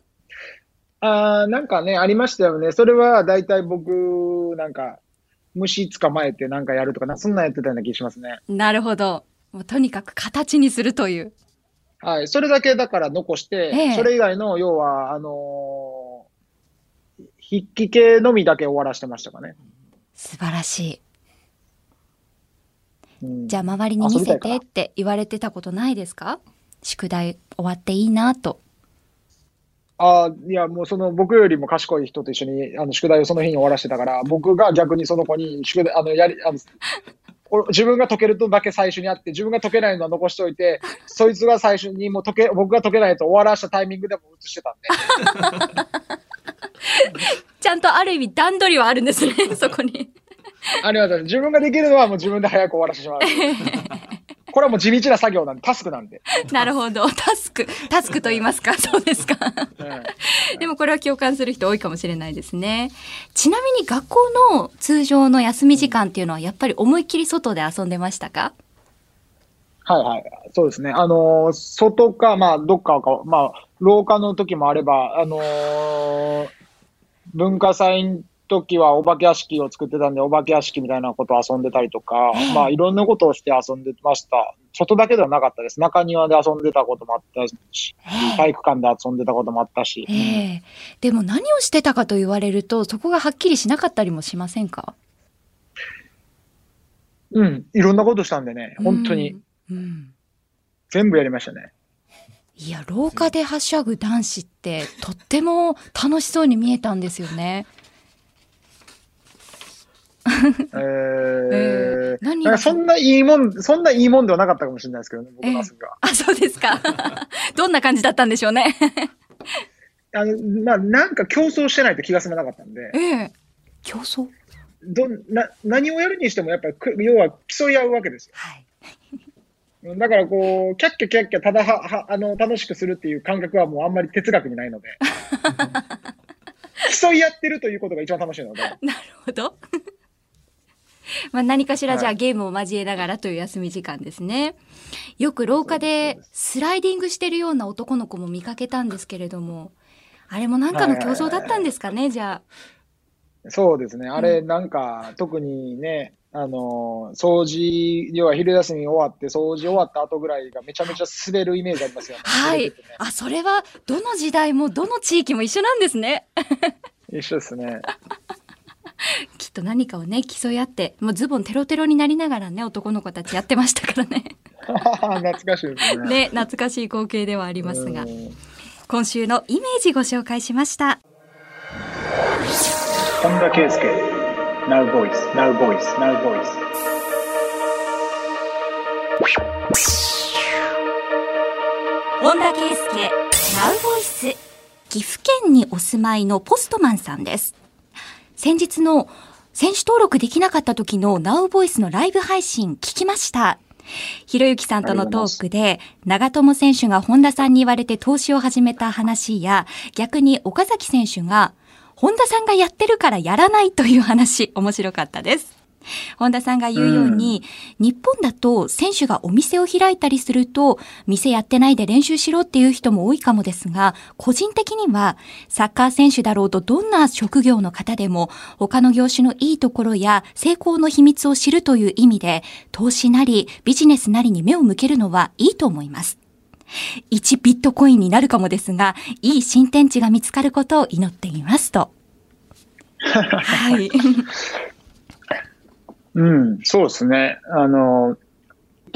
あーなんかね、ありましたよね。それは大体僕、なんか、虫捕まえてなんかやるとかな、そんなんやってたような気しますね。なるほど。もうとにかく形にするという。はい。それだけだから残して、ええそれ以外の、要は、あのー筆記系のみだけ終わらしてましたかね。素晴らしい。うんじゃあ周りに見せてって言われてたことないですか？宿題終わっていいなと。ああ、いや、もうその僕よりも賢い人と一緒にあの宿題をその日に終わらしてたから、僕が逆にその子に宿題、あの、やり、あの、俺自分が解けるとだけ最初にやって、自分が解けないのは残しておいて、そいつが最初にもう解け、僕が解けないと終わらしたタイミングでも映してたんで。ちゃんとある意味段取りはあるんですね、そこに。ありがとうございます。自分ができるのはもう自分で早く終わらせてしまう。これはもう地道な作業なんで、タスクなんで。なるほど。タスク、タスクと言いますか そうですか。はい でもこれは共感する人多いかもしれないですね。ちなみに学校の通常の休み時間っていうのはやっぱり思いっきり外で遊んでましたか？はいはい。そうですね。あのー外か、まあ、どっかか、まあ、廊下の時もあれば、あのー文化祭の時はお化け屋敷を作ってたんで、お化け屋敷みたいなことを遊んでたりとか、まあ、いろんなことをして遊んでました。外だけではなかったです。中庭で遊んでたこともあったし、体育館で遊んでたこともあったし。ええでも何をしてたかと言われるとそこがはっきりしなかったりもしませんか？うん。いろんなことしたんでね、本当に。。うん。うん全部やりましたね。いや、廊下ではしゃぐ男子ってとっても楽しそうに見えたんですよね。えー、何が？なんかそんないいもん、そんないいもんではなかったかもしれないですけどね、僕の遊びは。あ、そうですか。どんな感じだったんでしょうね。あの、まあ、なんか競争してないと気が済まなかったんで、ええ競争？どな何をやるにしても、やっぱりく、要は競い合うわけですよ。はい。だからこう、キャッキャキャッキャただははあの楽しくするっていう感覚はもうあんまり哲学にないので、競い合ってるということが一番楽しいので、なるほど。まあ何かしらじゃあはいゲームを交えながらという休み時間ですね。よく廊下でスライディングしてるような男の子も見かけたんですけれども、あれもなんかの競争だったんですかね、じゃあ。そうですね、あれ、なんか、特にね、あの掃除、要は昼休み終わって、掃除終わった後ぐらいがめちゃめちゃ滑るイメージありますよね。はいね。あ、それはどの時代もどの地域も一緒なんですね。一緒ですね。きっと何かをね、競い合って、もうズボンテロテロになりながらね、男の子たちやってましたからね。懐かしいですね。ね、懐かしい光景ではありますがう。ん今週のイメージご紹介しました。本田圭佑、Now Voice, Now Voice, Now Voice。本田圭佑、ナウボイス。岐阜県にお住まいのポストマンさんです。先日の選手登録できなかった時の Now Voice のライブ配信聞きました。ひろゆきさんとのトークで、長友選手が本田さんに言われて投資を始めた話や、逆に岡崎選手が、本田さんがやってるからやらないという話、面白かったです。本田さんが言うように、日本だと選手がお店を開いたりすると、店やってないで練習しろっていう人も多いかもですが、個人的にはサッカー選手だろうとどんな職業の方でも、他の業種のいいところや成功の秘密を知るという意味で、投資なりビジネスなりに目を向けるのはいいと思います。1ビットコインになるかもですが、いい新天地が見つかることを祈っていますと。はい。うん、そうですね。あの、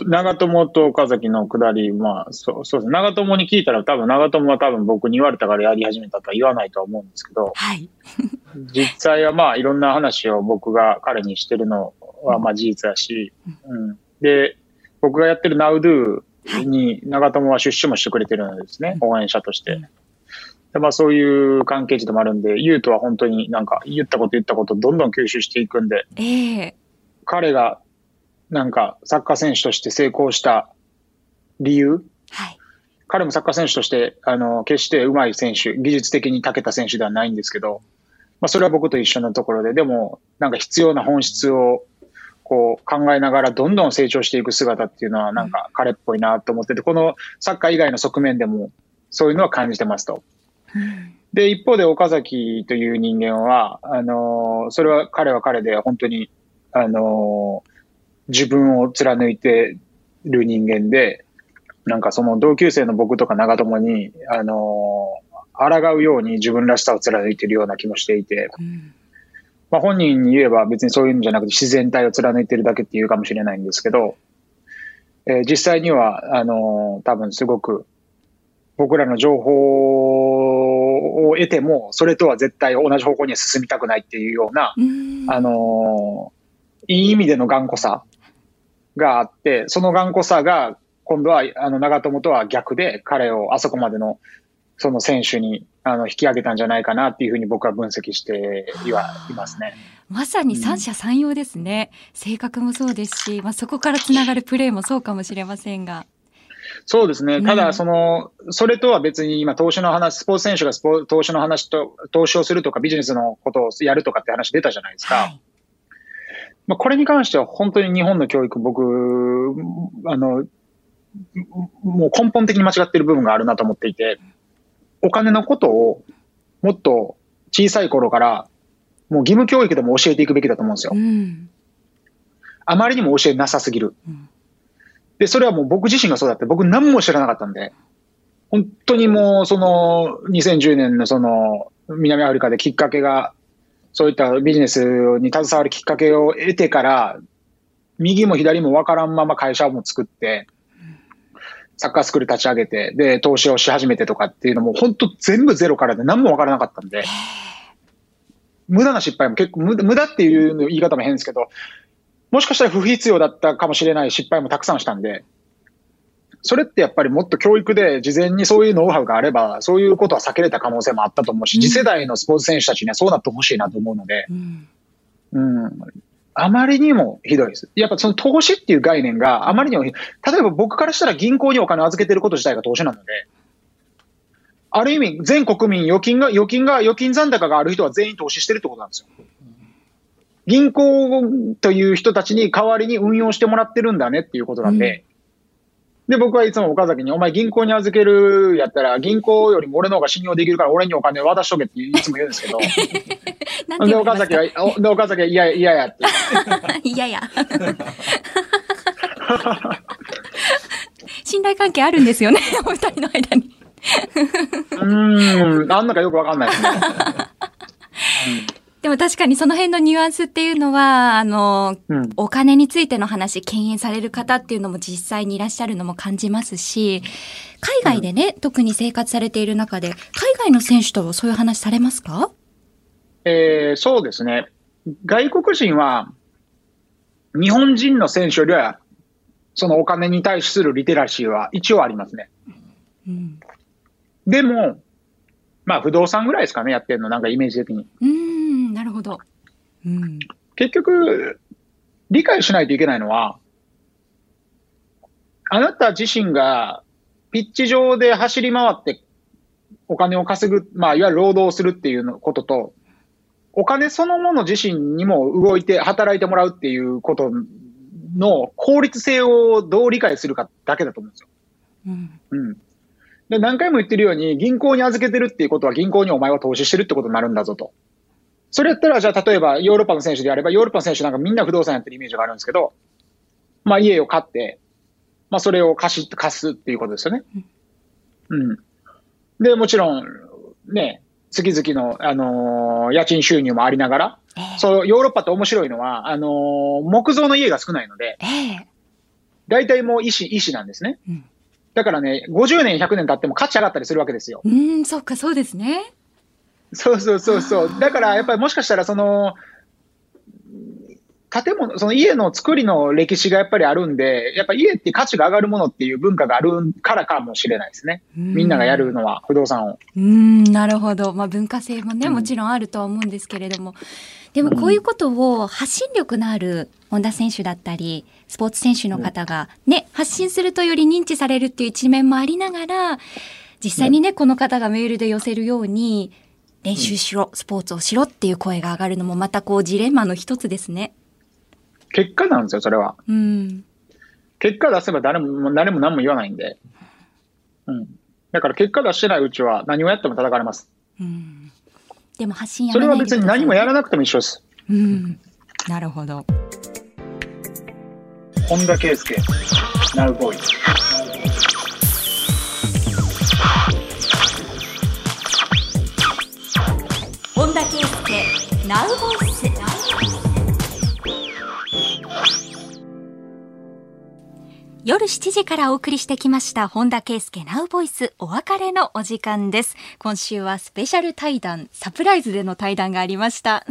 長友と岡崎のくだり、まあ、そうそうですね。長友に聞いたら多分長友は多分僕に言われたからやり始めたとは言わないとは思うんですけど、はい。実際はまあいろんな話を僕が彼にしてるのはまあ事実だし、うん。で、僕がやってる NowDo に長友は出資もしてくれてるんですね。応援者として。でまあそういう関係値でもあるんで、ユウとは本当になんか言ったこと言ったことどんどん吸収していくんで、ええ彼がなんかサッカー選手として成功した理由、はい。彼もサッカー選手として、あの、決して上手い選手、技術的に長けた選手ではないんですけど、まあ、それは僕と一緒のところで、でも、なんか必要な本質を、こう考えながらどんどん成長していく姿っていうのはなんか彼っぽいなと思ってて、このサッカー以外の側面でもそういうのは感じてますと。うんで、一方で岡崎という人間は、あのーそれは彼は彼で本当に、あのー自分を貫いてる人間で、なんかその同級生の僕とか長友に、あのー抗うように自分らしさを貫いてるような気もしていて、うん。まあ本人に言えば別にそういうんじゃなくて自然体を貫いてるだけっていうかもしれないんですけど、えー実際には、あのー多分すごく僕らの情報を得ても、それとは絶対同じ方向には進みたくないっていうような、うん。あのーいい意味での頑固さがあって、その頑固さが今度はあの長友とは逆で彼をあそこまでのその選手にあの引き上げたんじゃないかなっていうふうに僕は分析してはいますね。まさに三者三様ですね。性格もそうですし、まあ、そこからつながるプレーもそうかもしれませんが。そうですね。たうんだ、その、それとは別に今、投資の話、スポーツ選手がスポ投資の話と、投資をするとかビジネスのことをやるとかって話出たじゃないですか。はい。まあ、これに関しては本当に日本の教育、僕、あの、もう根本的に間違ってる部分があるなと思っていて、お金のことをもっと小さい頃から、もう義務教育でも教えていくべきだと思うんですよう。ん。あまりにも教えなさすぎるうん。で、それはもう僕自身がそうだって、僕何も知らなかったんで、本当にもうその2010年のその南アフリカできっかけが、そういったビジネスに携わるきっかけを得てから、右も左も分からんまま会社も作って、サッカースクール立ち上げて、で、投資をし始めてとかっていうのも、本当全部ゼロからで何も分からなかったんで、無駄な失敗も結構、無無駄っていう言い方も変ですけど、もしかしたら不必要だったかもしれない失敗もたくさんしたんで、それってやっぱりもっと教育で事前にそういうノウハウがあれば、そういうことは避けれた可能性もあったと思うし、うん次世代のスポーツ選手たちにはそうなってほしいなと思うので、うん。うん。あまりにもひどいです。やっぱその投資っていう概念があまりにもひ、例えば僕からしたら銀行にお金を預けてること自体が投資なので、ある意味全国民預金が、預金が、預金残高がある人は全員投資してるってことなんですよ。銀行という人たちに代わりに運用してもらってるんだねっていうことなんで、で、僕はいつも岡崎に、お前銀行に預けるやったら、銀行よりも俺の方が信用できるから俺にお金渡しとけっていつも言うんですけど、で、岡崎は、おで、岡崎は嫌や、嫌やって。す いやいや。信頼関係あるんですよね、お二人の間に。うーん、あんのかよくわかんないですね。でも確かにその辺のニュアンスっていうのは、あの、うん。お金についての話、敬遠される方っていうのも実際にいらっしゃるのも感じますし、海外でね、特に生活されている中で、海外の選手とそういう話されますか？えーそうですね。外国人は、日本人の選手よりは、そのお金に対するリテラシーは一応ありますね。うん。でも、まあ不動産ぐらいですかね、やってるの、なんかイメージ的に。うーん、なるほど。うん。結局、理解しないといけないのは、あなた自身がピッチ上で走り回ってお金を稼ぐ、まあ、いわゆる労働をするっていうのことと、お金そのもの自身にも動いて働いてもらうっていうことの効率性をどう理解するかだけだと思うんですよ。うん。うん。で、何回も言ってるように、銀行に預けてるっていうことは銀行にお前は投資してるってことになるんだぞと。それやったら、じゃあ例えばヨーロッパの選手であれば、ヨーロッパの選手なんかみんな不動産やってるイメージがあるんですけど、まあ家を買って、まあそれを貸し、貸すっていうことですよね。うん。で、もちろん、ね、月々の、あのー家賃収入もありながら、ええそう、ヨーロッパって面白いのは、あのー木造の家が少ないので、ええ大体もう石、石なんですね。うんだからね、50年、100年経っても価値上がったりするわけですよ。うーん、そっか、そうですね。そうそうそうそう。だから、やっぱりもしかしたら、その、建物、その家の作りの歴史がやっぱりあるんで、やっぱ家って価値が上がるものっていう文化があるからかもしれないですね。みんながやるのは不動産を。うーん、なるほど。まあ文化性もね、うんもちろんあるとは思うんですけれども。でもこういうことを発信力のある本田選手だったり、スポーツ選手の方がね、発信するとより認知されるっていう一面もありながら、実際にね、この方がメールで寄せるように、練習しろ、スポーツをしろっていう声が上がるのもまたこうジレンマの一つですね。結果なんですよ、それは。うん。結果出せば誰も、誰も何も言わないんで。うん。だから結果出してないうちは何をやっても叩かれます。うん。でも発信やそれは別に何もやらなくても一緒です。うん。なるほど。本田圭佑、ナウボーイ。ナウボイス。夜7時からお送りしてきました本田圭佑ナウボイスお別れのお時間です。今週はスペシャル対談サプライズでの対談がありました。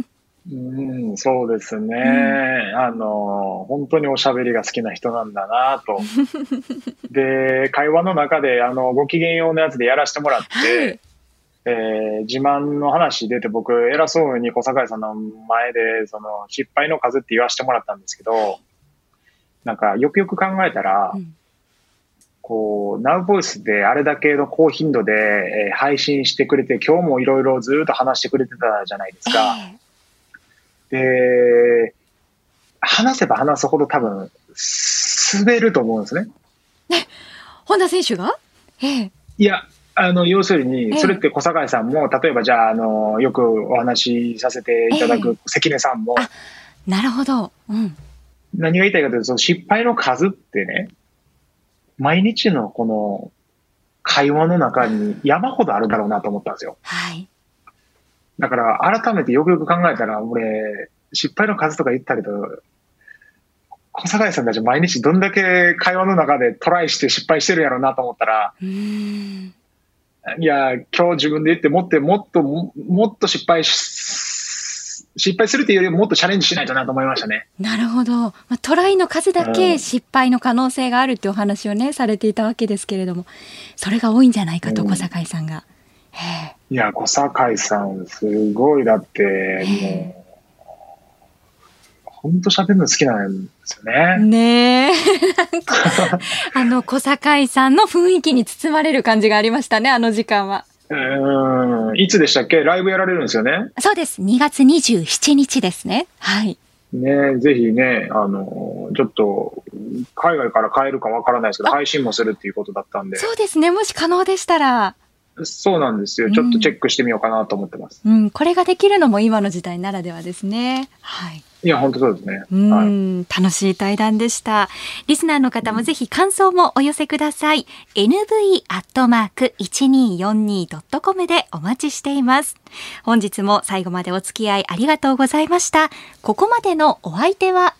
うん、そうですね。あの、本当におしゃべりが好きな人なんだなと。で、会話の中で、あの、ご機嫌用のやつでやらせてもらって、はいえー自慢の話出て僕、偉そうに小坂井さんの前で、その、失敗の数って言わせてもらったんですけど、なんか、よくよく考えたら、うんこう、ナウボイスであれだけの高頻度で、えー配信してくれて、今日もいろいろずっと話してくれてたじゃないですか。えで、話せば話すほど多分、滑ると思うんですね。え本田選手が？ええいや、あの、要するええ。に、それって小坂井さんも、例えばじゃあ、あの、よくお話しさせていただえく関根さんも、あなるほど。うん。何が言いたいかというと、その失敗の数ってね、毎日のこの会話の中に山ほどあるだろうなと思ったんですよ。はい。だから、改めてよくよく考えたら、俺、失敗の数とか言ったけど、小坂井さんたち毎日どんだけ会話の中でトライして失敗してるやろうなと思ったら、うーんいや、今日自分で言ってもっともっとももっと失敗し、失敗するっていうよりももっとチャレンジしないとなと思いましたね。なるほど、まあ、トライの数だうん。け失敗の可能性があるっていうお話をねされていたわけですけれどもそれが多いんじゃないかとうん。小坂井さんが。え。いや、小坂井さん、すごい、だって、もう、本当喋るの好きなんですよね。ねえ。あの、小堺さんの雰囲気に包まれる感じがありましたね、あの時間は。うん。いつでしたっけ？ライブやられるんですよね？そうです。2月27日ですね。はい。ねぜひね、あの、ちょっと、海外から買えるかわからないですけど、配信もするっていうことだったんで。そうですね。もし可能でしたら。そうなんですよ。ちょっとチェックしてみようかなと思ってます。うん、うん、これができるのも今の時代ならではですね。はい。いや、本当そうですね。うん、はい、楽しい対談でした。リスナーの方もぜひ感想もお寄せください。nv.1242.com でお待ちしています。本日も最後までお付き合いありがとうございました。ここまでのお相手は、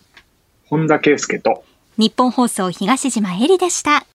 本田圭佑と、日本放送東島えりでした。